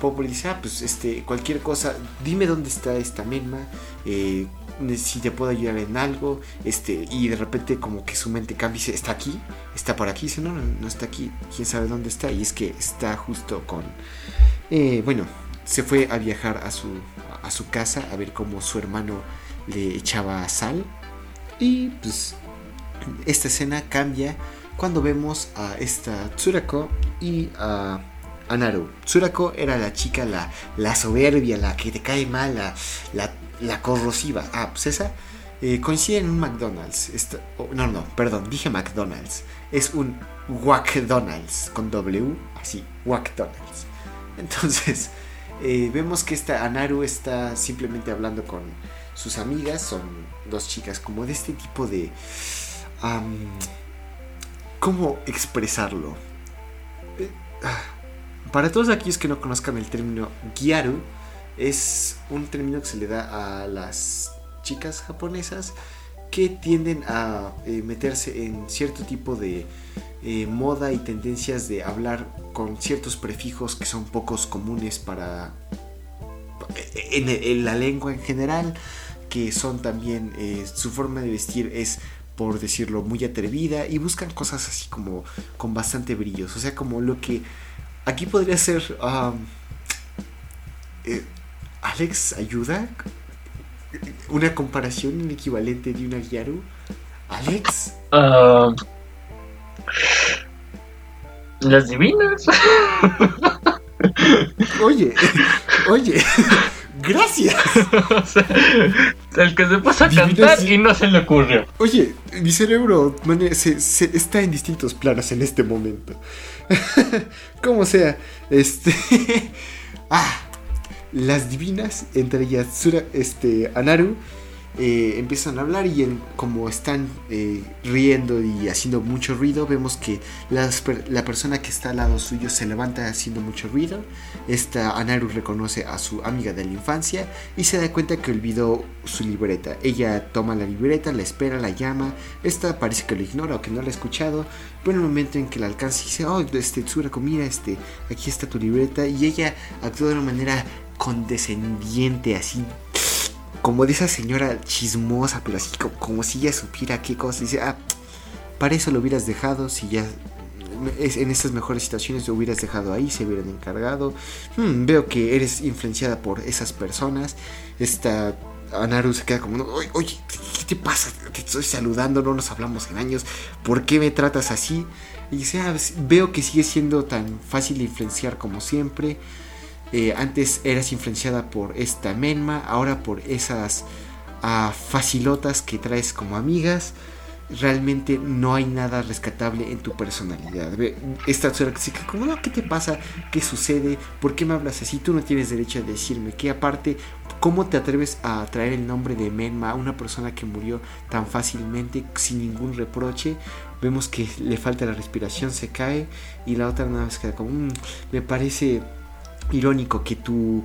Popo le dice, ah, pues este, cualquier cosa, dime dónde está esta misma, eh, si te puedo ayudar en algo, este, y de repente como que su mente cambia y dice, está aquí, está por aquí, dice, no, no, no está aquí, quién sabe dónde está, y es que está justo con, eh, bueno, se fue a viajar a su, a su casa a ver cómo su hermano le echaba sal, y pues esta escena cambia cuando vemos a esta Tsurako y a, a Naru. Tsurako era la chica, la, la soberbia, la que te cae mal, la, la, corrosiva. Ah, pues esa eh, coincide en un McDonald's. Esta- oh, no, no, perdón, dije McDonald's. Es un McDonald's con W, así, McDonald's. Entonces, eh, vemos que esta Anaru está simplemente hablando con sus amigas. Son dos chicas como de este tipo de... ¿Cómo expresarlo? Eh, ah, Para todos aquellos que no conozcan el término Gyaru, es un término que se le da a las chicas japonesas que tienden a eh, meterse en cierto tipo de eh, moda y tendencias de hablar con ciertos prefijos que son pocos comunes para en, en la lengua en general que son también eh, su forma de vestir es por decirlo muy atrevida y buscan cosas así como con bastante brillos. O sea como lo que aquí podría ser eh, Alex ayuda una comparación un equivalente de una Gyaru Alex Ah, las divinas. oye oye gracias O sea, el que se puso a cantar sí. y no se le ocurrió. Oye, mi cerebro se- se- está en distintos planos en este momento. Como sea, este. ah, las divinas, entre ellas Tsura- este, Anaru, eh, empiezan a hablar y como están eh, riendo y haciendo mucho ruido, vemos que la persona que está al lado suyo se levanta haciendo mucho ruido. Esta Anaru reconoce a su amiga de la infancia y se da cuenta que olvidó su libreta. Ella toma la libreta, la espera, la llama. Esta parece que lo ignora o que no la ha escuchado. Pero en el momento en que la alcanza dice, oh, este Tsurako, mira, este, aquí está tu libreta. Y ella actúa de una manera condescendiente, así como de esa señora chismosa, pero así como, si ella supiera qué cosa. Dice, ah, para eso lo hubieras dejado, si ya en estas mejores situaciones lo hubieras dejado ahí, se hubieran encargado. Hmm, veo que eres influenciada por esas personas. Esta Anaru se queda como, "No, oye, ¿qué te pasa? Te estoy saludando, no nos hablamos en años. ¿Por qué me tratas así? Y dice, "Ah, veo que sigues siendo tan fácil influenciar como siempre. Eh, antes eras influenciada por esta Menma, ahora por esas ah, facilotas que traes como amigas. Realmente no hay nada rescatable en tu personalidad. Esta dice, como no, ¿qué te pasa? ¿Qué sucede? ¿Por qué me hablas así? Tú no tienes derecho a decirme que aparte, ¿cómo te atreves a traer el nombre de Menma a una persona que murió tan fácilmente, sin ningún reproche? Vemos que le falta la respiración, se cae y la otra nada más queda como, "Mm, me parece irónico que tú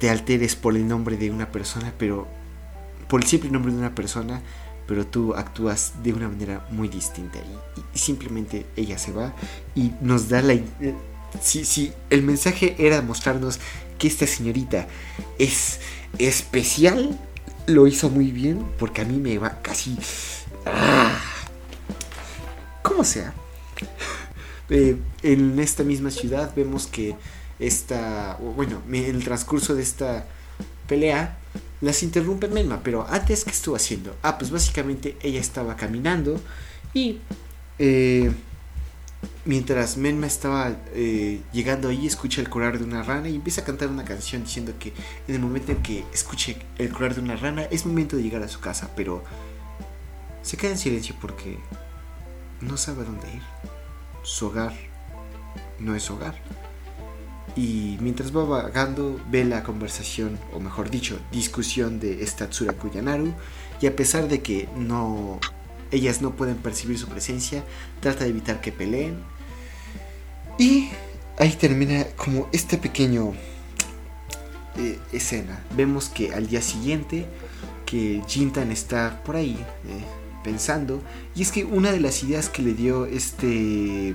te alteres por el nombre de una persona, pero por el simple nombre de una persona, pero tú actúas de una manera muy distinta y, simplemente ella se va y nos da la... Si, si el mensaje era mostrarnos que esta señorita es especial, lo hizo muy bien porque a mí me va casi... ¡Ah! Como sea. Eh, en esta misma ciudad vemos que esta, bueno, en el transcurso de esta pelea, las interrumpe Menma, pero antes, ¿qué estuvo haciendo? Ah, pues básicamente ella estaba caminando y eh, mientras Menma estaba eh, llegando ahí, escucha el corar de una rana y empieza a cantar una canción diciendo que en el momento en que escuche el corar de una rana es momento de llegar a su casa, pero se queda en silencio porque no sabe a dónde ir. Su hogar no es hogar. Y mientras va vagando, ve la conversación, o mejor dicho, discusión de esta Tsurako Yanaru. Y a pesar de que no. Ellas no pueden percibir su presencia, trata de evitar que peleen. Y ahí termina como este pequeño eh, escena. Vemos que al día siguiente, que Jintan está por ahí eh, pensando. Y es que una de las ideas que le dio este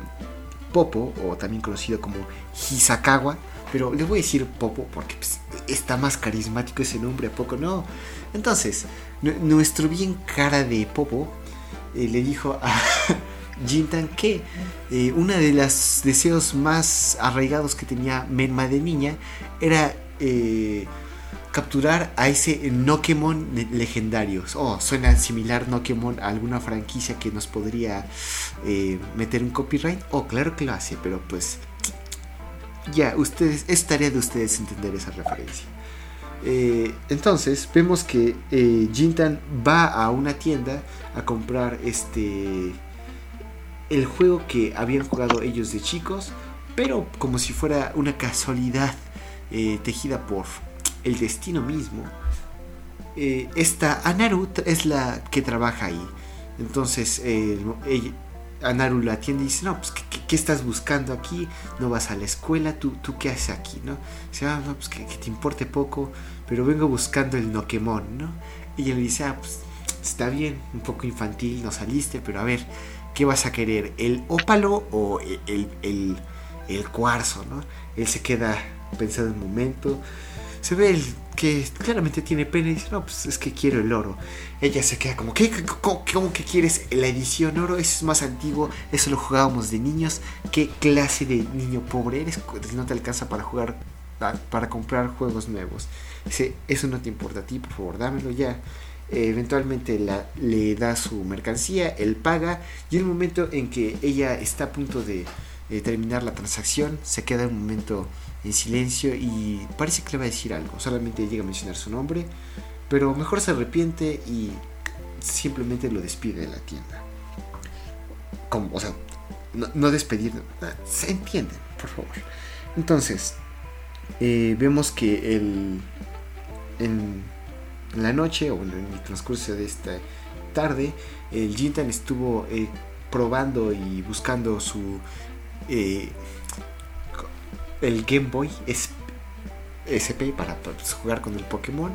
Popo, o también conocido como Hisakawa, pero le voy a decir Popo porque pues, está más carismático ese nombre, ¿a poco no? Entonces, nuestro bien cara de Popo eh, le dijo a Jintan que eh, uno de los deseos más arraigados que tenía Menma de niña era eh, capturar a ese Nokemon legendario. Oh, suena similar Nokemon a alguna franquicia que nos podría meter un copyright. Oh, claro que lo hace, pero pues ya, ustedes, es tarea de ustedes entender esa referencia. Eh, entonces vemos que eh, Jintan va a una tienda a comprar este el juego que habían jugado ellos de chicos, pero como si fuera una casualidad eh, tejida por el destino mismo. esta Anaru es la que trabaja ahí. Entonces Anaru la atiende y dice, no, pues, ¿qué, estás buscando aquí? No vas a la escuela, ¿tú, tú qué haces aquí? ¿no? Dice, ah, no, pues que, te importe poco, pero vengo buscando el Nokemon, ¿no? Y ella le dice, ah, pues está bien, un poco infantil, no saliste, pero a ver, ¿qué vas a querer? ¿El ópalo o el, el, el cuarzo, ¿no? Él se queda pensando un momento, se ve el que claramente tiene pena y dice, no, pues es que quiero el oro. Ella se queda como, ¿qué? ¿Cómo, que quieres la edición oro? Eso es más antiguo, eso lo jugábamos de niños. ¿Qué clase de niño pobre eres? No te alcanza para jugar, para comprar juegos nuevos. Dice, eso no te importa a ti, por favor, dámelo ya. eventualmente le da su mercancía, él paga y el momento en que ella está a punto de terminar la transacción, se queda un momento en silencio y parece que le va a decir algo. Solamente llega a mencionar su nombre, pero mejor se arrepiente y simplemente lo despide de la tienda. Como, o sea, no, despedir, se entiende, por favor. Entonces, eh, vemos que el, en la noche o en el transcurso de esta tarde, el Jintan estuvo eh, probando y buscando su eh, el Game Boy SP para pues, jugar con el Pokémon.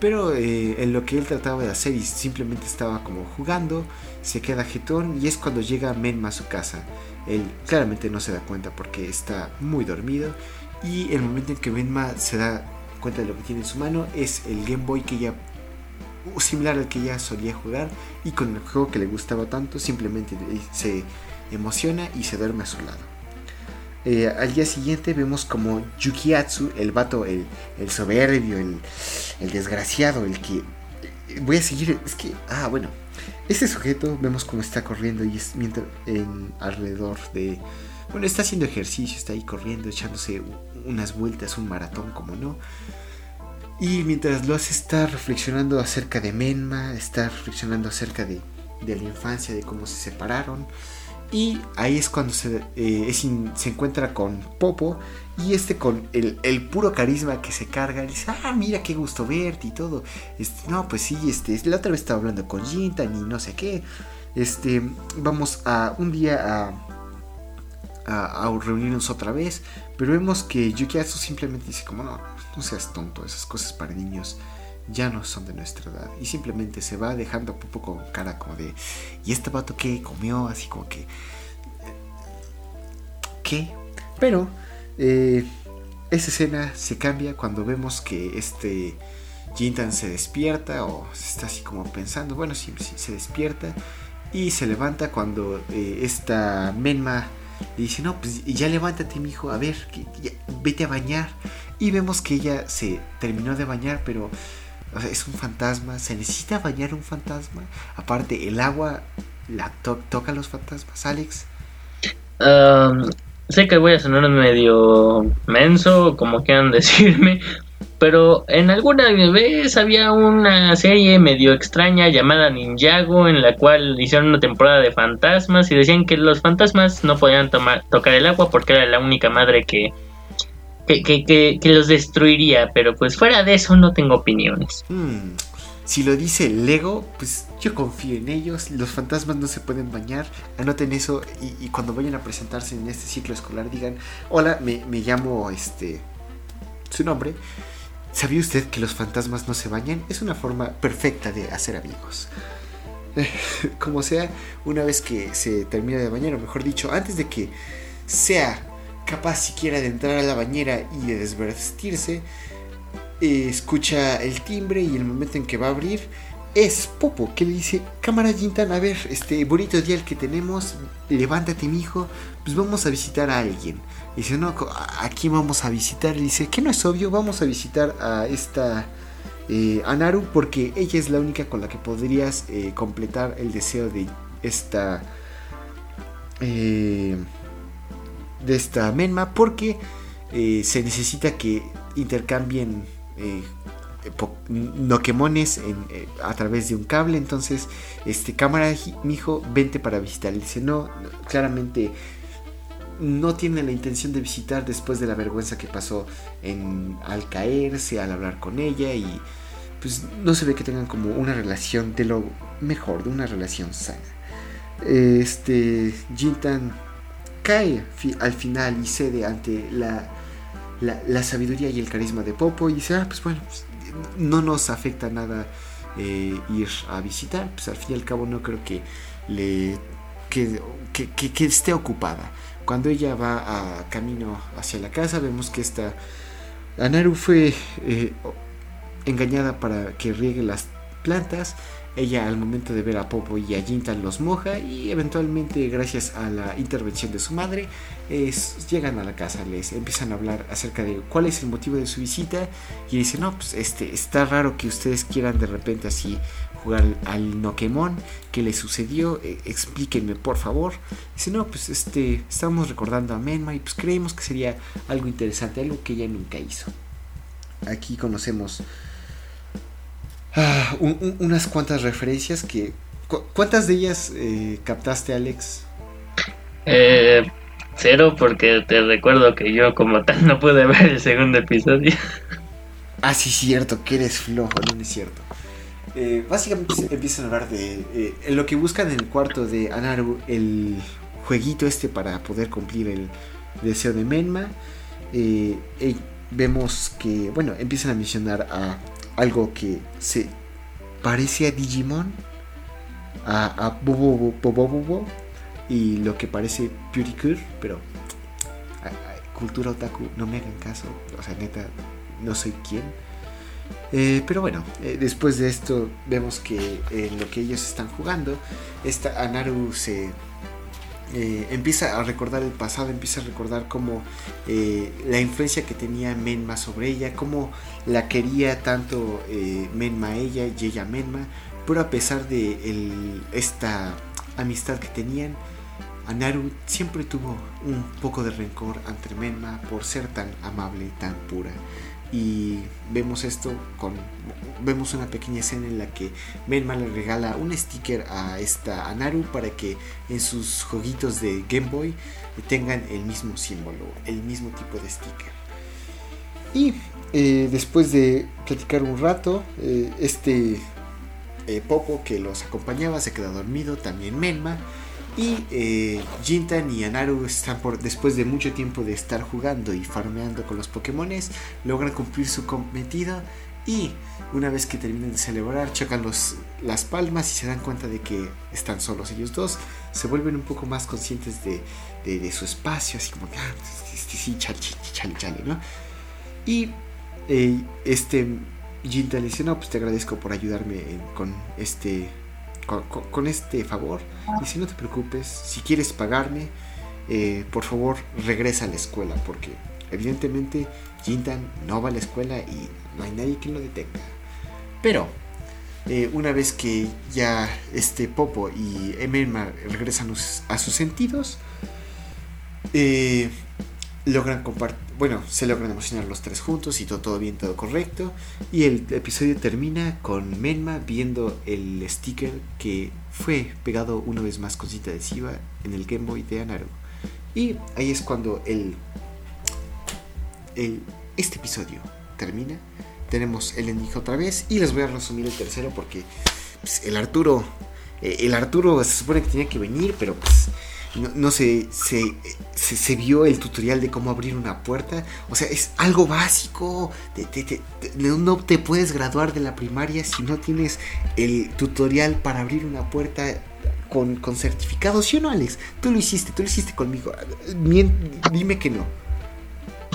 Pero eh, en lo que él trataba de hacer y simplemente estaba como jugando, se queda jetón y es cuando llega Menma a su casa. Él claramente no se da cuenta porque está muy dormido y el momento en que Menma se da cuenta de lo que tiene en su mano es el Game Boy que ya similar al que ya solía jugar y con el juego que le gustaba tanto simplemente se emociona y se duerme a su lado. Eh, al día siguiente vemos como Yukiatsu, el vato, el, soberbio, el, desgraciado, el que... Voy a seguir, es que... Ah, bueno. Este sujeto vemos cómo está corriendo y es mientras en alrededor de... Bueno, está haciendo ejercicio, está ahí corriendo, echándose unas vueltas, un maratón, como no. Y mientras lo hace está reflexionando acerca de Menma, está reflexionando acerca de, de la infancia, de cómo se separaron. Y ahí es cuando se, eh, se encuentra con Popo y este con el, puro carisma que se carga, dice, ah, mira qué gusto verte y todo. Este, no, pues sí, este, la otra vez estaba hablando con Jintan y no sé qué. Este, vamos a un día a, a, reunirnos otra vez, pero vemos que Yukiatsu simplemente dice como, no, no seas tonto, esas cosas para niños ya no son de nuestra edad. Y simplemente se va dejando a Popo con cara como de, ¿y este vato qué comió? Así como que, ¿qué? Pero eh, esa escena se cambia cuando vemos que este Jintan se despierta o está así como pensando, bueno, sí, se despierta y se levanta cuando eh, esta Menma le dice, no, pues ya levántate, mi hijo, a ver, vete a bañar. Y vemos que ella se terminó de bañar, pero es un fantasma, se necesita bañar un fantasma. Aparte, el agua la toca a los fantasmas, Alex. sé que voy a sonar medio menso, como quieran decirme, pero en alguna vez había una serie medio extraña llamada Ninjago en la cual hicieron una temporada de fantasmas y decían que los fantasmas no podían tomar, tocar el agua porque era la única madre que que, los destruiría, pero pues fuera de eso no tengo opiniones. Hmm, si lo dice Lego, pues yo confío en ellos. Los fantasmas no se pueden bañar. Anoten eso y, cuando vayan a presentarse en este ciclo escolar digan, hola, me, me llamo este su nombre. ¿Sabía usted que los fantasmas no se bañan? Es una forma perfecta de hacer amigos. Como sea, una vez que se termina de bañar, o mejor dicho, antes de que sea capaz siquiera de entrar a la bañera y de desvestirse, escucha el timbre y el momento en que va a abrir es Popo que le dice, cámara Jintan, a ver, este bonito día el que tenemos, levántate mi hijo, pues vamos a visitar a alguien. dice, no, aquí vamos a visitar. Le dice, que no es obvio, vamos a visitar a esta eh, Anaru porque ella es la única con la que podrías eh, completar el deseo de esta... Eh, de esta Menma porque se necesita que intercambien Nokemones a través de un cable. Entonces, este cámara, mi hijo, vente para visitar. Le dice, no, claramente no tiene la intención de visitar después de la vergüenza que pasó en, al caerse, al hablar con ella y pues no se ve que tengan como una relación de lo mejor, de una relación sana. Este Jintan cae al final y cede ante la, la, sabiduría y el carisma de Popo y dice, ah, pues bueno, pues, no nos afecta nada eh, ir a visitar, pues al fin y al cabo no creo que le que, que esté ocupada. Cuando ella va a camino hacia la casa, vemos que esta Anaru fue eh, engañada para que riegue las plantas. Ella al momento de ver a Popo y a Jintan los moja y eventualmente gracias a la intervención de su madre llegan a la casa, les empiezan a hablar acerca de cuál es el motivo de su visita y dicen, no, pues este, está raro que ustedes quieran de repente así jugar al Nokemon, qué le sucedió, e, explíquenme por favor. Dice, no, pues este, estamos recordando a Menma y pues creímos que sería algo interesante, algo que ella nunca hizo. Aquí conocemos ah, unas cuantas referencias que... ¿Cuántas de ellas eh, captaste, Alex? Eh, cero, porque te recuerdo que yo como tal no pude ver el segundo episodio. Ah, sí, cierto, que eres flojo, no es cierto. Eh, básicamente empiezan a hablar de eh, lo que buscan en el cuarto de Anaru, el jueguito este para poder cumplir el deseo de Menma. Eh, vemos que, bueno, empiezan a mencionar a algo que se parece a Digimon, a, a Bobo, Bobo, y lo que parece Puricure, pero cultura otaku, no me hagan caso, o sea, neta, no soy quien. Eh, pero bueno, eh, después de esto vemos que en lo que ellos están jugando, esta Anaru se eh, empieza a recordar el pasado, empieza a recordar cómo la influencia que tenía Menma sobre ella, cómo la quería tanto Menma a ella y ella Menma, pero a pesar de esta amistad que tenían, Anaru siempre tuvo un poco de rencor ante Menma por ser tan amable, tan pura y vemos esto con vemos una pequeña escena en la que Menma le regala un sticker a esta Anaru para que en sus jueguitos de Game Boy tengan el mismo símbolo, el mismo tipo de sticker. Y eh, después de platicar un rato, eh, este eh, Popo que los acompañaba se queda dormido, también Menma y eh, Jintan y Anaru están por, después de mucho tiempo de estar jugando y farmeando con los Pokémones, logran cumplir su cometido y una vez que terminan de celebrar, chocan los, las palmas y se dan cuenta de que están solos ellos dos, se vuelven un poco más conscientes de, de, su espacio, así como que, ah, sí, chale, chale, chale, ¿no? Y eh, este Jintan le dice, no, pues te agradezco por ayudarme con este con, este favor. Y si no te preocupes, si quieres pagarme, eh, por favor regresa a la escuela, porque evidentemente Jintan no va a la escuela y no hay nadie que lo detenga. Pero eh, una vez que ya este Popo y Emerma regresan a sus sentidos, eh, logran compartir, bueno, se logran emocionar los tres juntos y todo, bien, todo correcto. Y el episodio termina con Menma viendo el sticker que fue pegado una vez más con cinta adhesiva en el Game Boy de Anaru. Y ahí es cuando el, el este episodio termina. Tenemos el ending otra vez y les voy a resumir el tercero porque pues, el Arturo, eh, el Arturo se supone que tenía que venir, pero pues no, se, se, vio el tutorial de cómo abrir una puerta. O sea, es algo básico. no te puedes graduar de la primaria si no tienes el tutorial para abrir una puerta con, con certificado, ¿sí o no, Alex? Tú lo hiciste, tú lo hiciste conmigo. Mien- dime que no.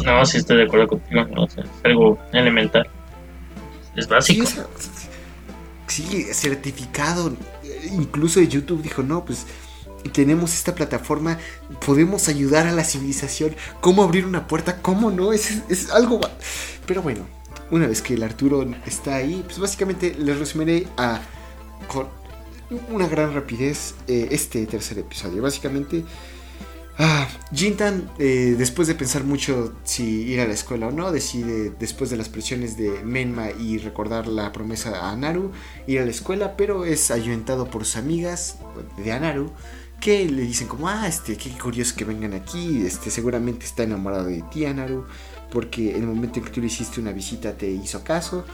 No, sí estoy de acuerdo contigo. ¿no? O sea, es algo elemental. Es Sí, básico. o sea, sí, certificado. Incluso YouTube dijo, no, pues tenemos esta plataforma, podemos ayudar a la civilización. ¿Cómo abrir una puerta? ¿Cómo no? Es, es algo... Pero bueno, una vez que el Arturo está ahí, pues básicamente les resumiré a, con una gran rapidez eh, este tercer episodio. Básicamente... Ah, Jintan, eh, después de pensar mucho si ir a la escuela o no, decide, después de las presiones de Menma y recordar la promesa a Anaru, ir a la escuela, pero es ayuntado por sus amigas de Anaru, que le dicen como, ah, este, qué curioso que vengan aquí, este, seguramente está enamorado de ti, Anaru, porque en el momento en que tú le hiciste una visita te hizo caso.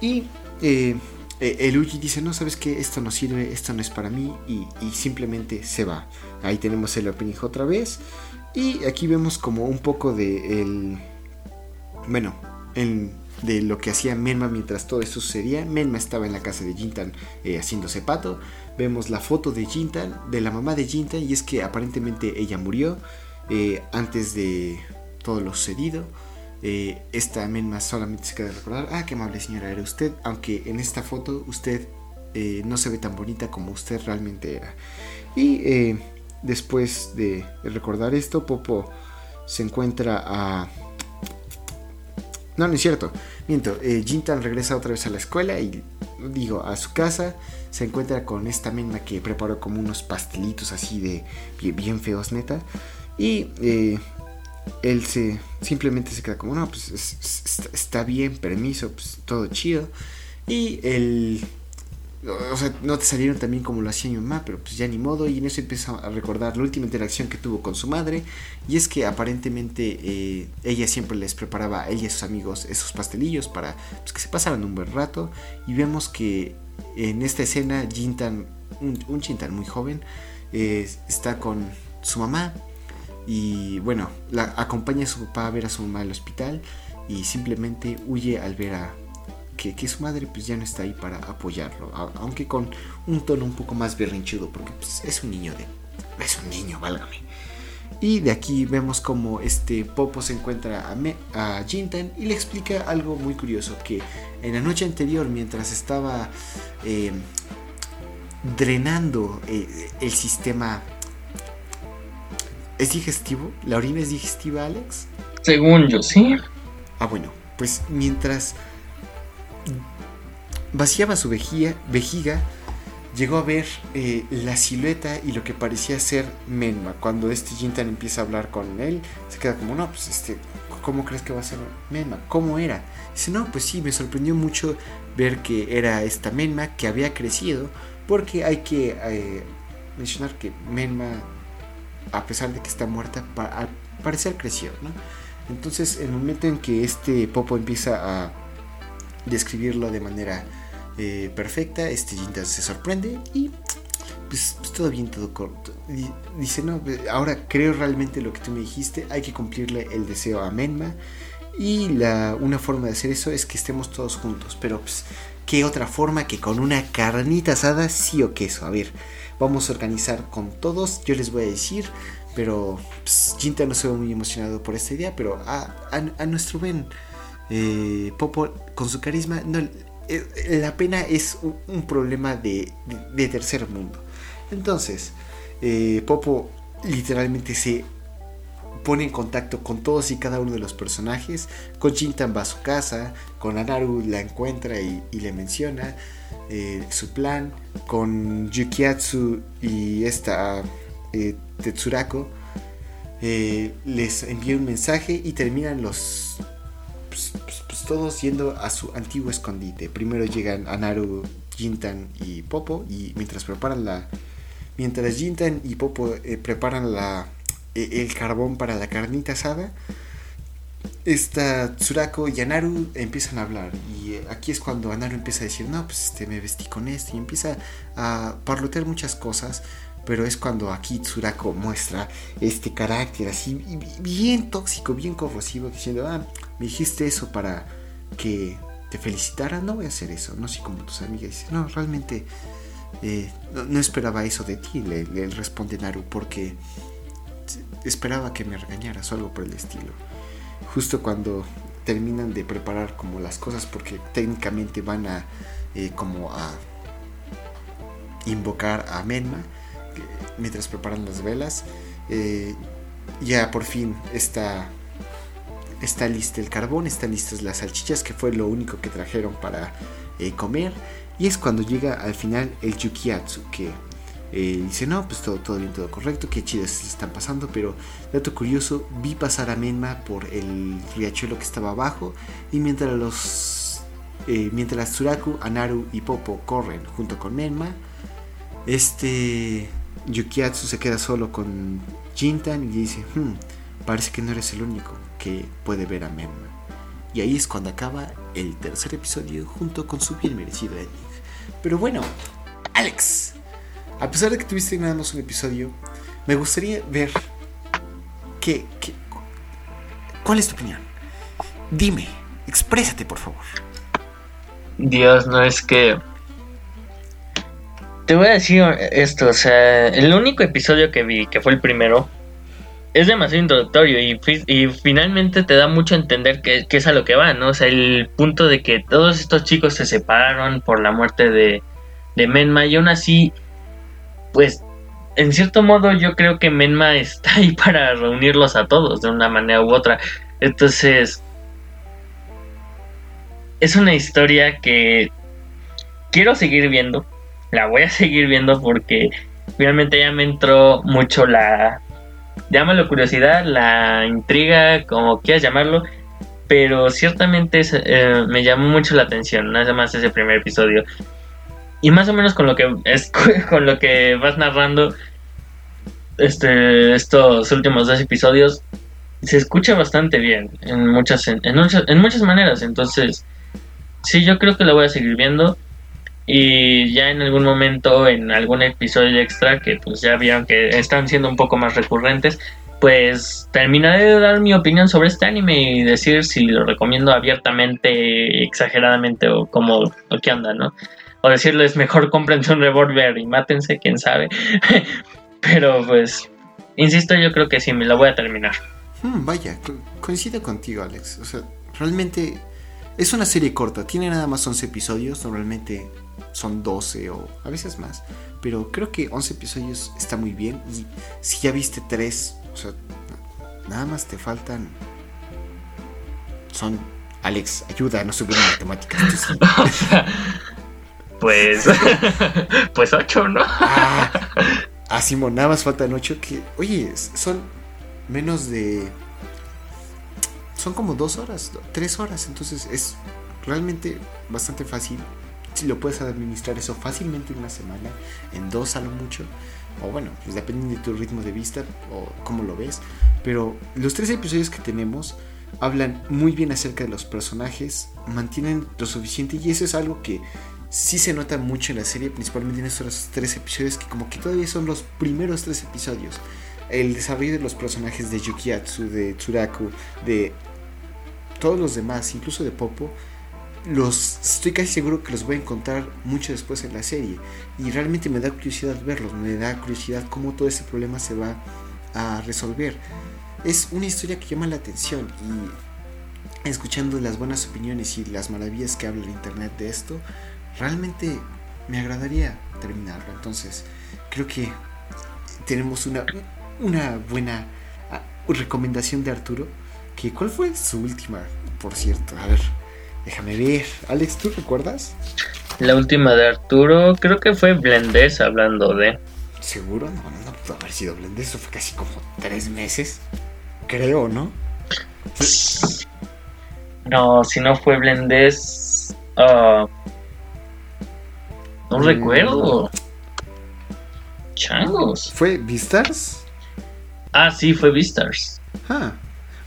Y eh, eh, el Uji dice, no, sabes que esto no sirve, esto no es para mí, y, y simplemente se va. Ahí tenemos el opening otra vez. Y aquí vemos como un poco de el... Bueno, el- de lo que hacía Menma mientras todo esto sucedía. Menma estaba en la casa de Jintan eh, haciéndose pato. Vemos la foto de Jintan, de la mamá de Jintan, y es que aparentemente ella murió eh, antes de todo lo sucedido. Eh, esta Menma solamente se queda de recordar, ah, qué amable señora era usted, aunque en esta foto usted eh, no se ve tan bonita como usted realmente era. Y eh, después de recordar esto, Popo se encuentra a... No, no es cierto. Miento, Jintan regresa otra vez a la escuela y digo, a su casa. Se encuentra con esta menma que preparó como unos pastelitos así de bien, feos, neta. Y eh, él se simplemente se queda como, no, pues es- es- está, bien, permiso, pues todo chido. Y él o sea, no te salieron también como lo hacía mi mamá, pero pues ya ni modo. Y en eso empieza a recordar la última interacción que tuvo con su madre. Y es que aparentemente eh, ella siempre les preparaba a ella y a sus amigos esos pastelillos para pues, que se pasaran un buen rato. Y vemos que en esta escena Jintan, un, un muy joven, eh, está con su mamá. Y bueno, la acompaña a su papá a ver a su mamá al hospital. Y simplemente huye al ver a, que, su madre pues ya no está ahí para apoyarlo, aunque con un tono un poco más berrinchudo, porque pues, es un niño de... Es un niño, válgame. Y de aquí vemos como este Popo se encuentra a, Me- a Jintan y le explica algo muy curioso, que en la noche anterior, mientras estaba eh, drenando eh, el sistema... ¿Es digestivo? ¿La orina es digestiva, Alex? Según yo, sí. Ah, bueno, pues mientras vaciaba su vejiga, vejiga llegó a ver eh, la silueta y lo que parecía ser Menma. Cuando este Jintan empieza a hablar con él, se queda como, no, pues este, ¿cómo crees que va a ser Menma? ¿Cómo era? Dice, no, pues sí, me sorprendió mucho ver que era esta Menma que había crecido, porque hay que eh, mencionar que Menma, a pesar de que está muerta, al parecer creció, ¿no? Entonces, el momento en que este Popo empieza a describirlo de manera eh, perfecta, este Jintan se sorprende y pues, pues, todo bien, todo corto. Dice, no, eh, ahora creo realmente lo que tú me dijiste, hay que cumplirle el deseo a Menma y la, una forma de hacer eso es que estemos todos juntos, pero pues, ¿qué otra forma que con una carnita asada, sí o queso? A ver, vamos a organizar con todos, yo les voy a decir, pero pues, Jinta no se ve muy emocionado por esta idea, pero a, a- nuestro buen eh, Popo, con su carisma, no, la pena es un, problema de, tercer mundo. Entonces, eh, Popo literalmente se pone en contacto con todos y cada uno de los personajes. Con va a su casa, con Anaru la encuentra y, le menciona eh, su plan. Con Yukiatsu y esta eh, Tetsurako eh, les envía un mensaje y terminan los pues todos yendo a su antiguo escondite. Primero llegan Anaru, Jintan y Popo y mientras preparan la mientras Jintan y Popo eh, preparan la e- el carbón para la carnita asada, esta Tsurako y Anaru empiezan a hablar. Y eh, aquí es cuando Anaru empieza a decir, no, pues este, me vestí con esto. Y empieza a parlotear muchas cosas. Pero es cuando aquí Tsurako muestra este carácter así bi- bien tóxico, bien corrosivo, diciendo, ah, me dijiste eso para que te felicitara, no voy a hacer eso, no soy como tus amigas. Dice, no, realmente eh, no, esperaba eso de ti, le, responde Naru, porque esperaba que me regañaras o algo por el estilo. Justo cuando terminan de preparar como las cosas, porque técnicamente van a eh, como a invocar a Menma mientras preparan las velas. eh, ya por fin está, está listo el carbón, están listas las salchichas, que fue lo único que trajeron para eh, comer. Y es cuando llega al final el Yukiatsu, que eh, dice, no, pues todo, todo bien, todo correcto, qué chidas se están pasando, pero dato curioso, vi pasar a Menma por el riachuelo que estaba abajo y mientras los... mientras Tsuraku, Anaru y Popo corren junto con Menma, este Yukiatsu se queda solo con Jintan y dice, "Hmm, parece que no eres el único que puede ver a Menma. Y ahí es cuando acaba el tercer episodio junto con su bien merecido ending. Pero bueno, Alex, a pesar de que tuviste nada más un episodio, me gustaría ver qué, qué- cuál es tu opinión. Dime, exprésate por favor. Dios, no es que. Te voy a decir esto, o sea, el único episodio que vi, que fue el primero, es demasiado introductorio y, fi- y finalmente te da mucho a entender que, que es a lo que va, ¿no? O sea, el punto de que todos estos chicos se separaron por la muerte de, de Menma y aún así, pues, en cierto modo yo creo que Menma está ahí para reunirlos a todos de una manera u otra. Entonces, es una historia que quiero seguir viendo. La voy a seguir viendo porque finalmente ya me entró mucho la. Llámalo curiosidad, la intriga, como quieras llamarlo. Pero ciertamente eh, me llamó mucho la atención, nada más ese primer episodio. Y más o menos con lo que es, con lo que vas narrando este, estos últimos dos episodios, se escucha bastante bien en muchas, en, en muchas, en muchas maneras. Entonces, sí, yo creo que lo voy a seguir viendo. Y ya en algún momento, en algún episodio extra, que pues ya vieron que están siendo un poco más recurrentes, pues terminaré de dar mi opinión sobre este anime y decir si lo recomiendo abiertamente, exageradamente o como, o qué onda, ¿no? O decirles mejor cómprense un revólver y mátense, quién sabe. Pero pues, insisto, yo creo que sí, me lo voy a terminar. Hmm, vaya, co- coincido contigo, Alex. O sea, realmente es una serie corta. Tiene nada más 11 episodios. Normalmente son 12 o a veces más. Pero creo que 11 episodios está muy bien. Y si ya viste 3, o sea, na- nada más te faltan. Son. Alex, ayuda, no soy buena en matemáticas. sí. O sea, pues, pues ocho, ¿no? Ah, ah, Simón, nada más faltan 8 que. Oye, son menos de. Son como dos horas, do- tres horas. Entonces es realmente bastante fácil. Si lo puedes administrar eso fácilmente en una semana, en dos a lo mucho. O bueno, pues depende de tu ritmo de vista o cómo lo ves. Pero los tres episodios que tenemos hablan muy bien acerca de los personajes, mantienen lo suficiente y eso es algo que sí se nota mucho en la serie, principalmente en estos tres episodios que como que todavía son los primeros tres episodios. El desarrollo de los personajes de Yukiatsu, de Tsuraku, de todos los demás, incluso de Popo, los estoy casi seguro que los voy a encontrar mucho después en la serie y realmente me da curiosidad verlos, me da curiosidad cómo todo ese problema se va a resolver. Es una historia que llama la atención y escuchando las buenas opiniones y las maravillas que habla el internet de esto, realmente me agradaría terminarlo. Entonces, creo que tenemos una, una buena ah, recomendación de Arturo. Que, ¿Cuál fue su última, por cierto? A ver, déjame ver. Alex, ¿tú recuerdas? La última de Arturo, creo que fue Blendes hablando de. ¿Seguro? No, no, no pudo haber sido Blend. Eso fue casi como tres meses. Creo, ¿no? No, si no fue Blendes. ah, no Mm. recuerdo. Changos. ¿Fue Vistars? Ah, sí, fue Vistars. Ah,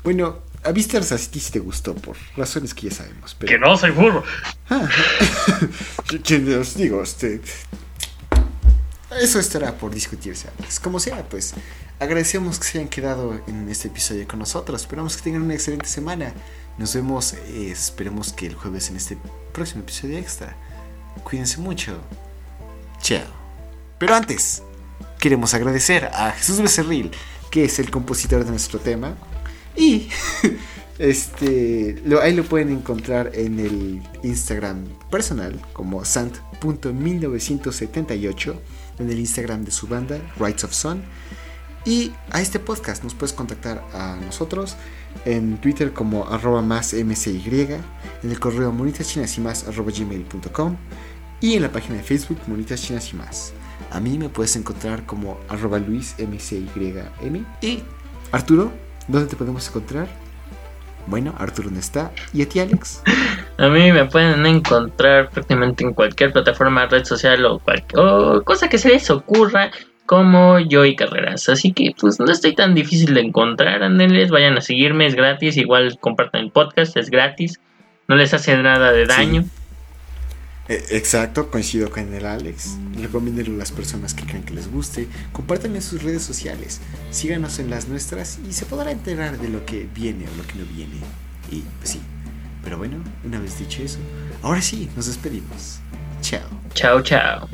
bueno, a Vistars a ti sí te gustó por razones que ya sabemos. Pero... Que no soy burro. Ah, que- os digo, este. Eso estará por discutirse. Alex. Como sea, pues agradecemos que se hayan quedado en este episodio con nosotros. Esperamos que tengan una excelente semana. Nos vemos, eh, esperemos que el jueves en este próximo episodio extra. Cuídense mucho. Chao. Pero antes, queremos agradecer a Jesús Becerril, que es el compositor de nuestro tema. Y este, lo, ahí lo pueden encontrar en el Instagram personal como sant.1978, en el Instagram de su banda, Rights of Sun. Y a este podcast nos puedes contactar a nosotros en Twitter como arroba más mcy, en el correo monitaschinas y en la página de Facebook Monitas Chinas y más. A mí me puedes encontrar como arroba luis mcym. Y Arturo, ¿dónde te podemos encontrar? Bueno, Arturo no está. ¿Y a ti, Alex? A mí me pueden encontrar prácticamente en cualquier plataforma, red social o, cualquier, o cosa que se les ocurra como yo y carreras. Así que pues no estoy tan difícil de encontrar. Andeles, vayan a seguirme, es gratis. Igual compartan el podcast, es gratis. No les hace nada de daño. Exacto, coincido con el Alex. Recomiéndenlo a las personas que crean que les guste. Compartan en sus redes sociales. Síganos en las nuestras y se podrá enterar de lo que viene o lo que no viene. Y pues sí. Pero bueno, una vez dicho eso, ahora sí, nos despedimos. Chao. Chao, chao.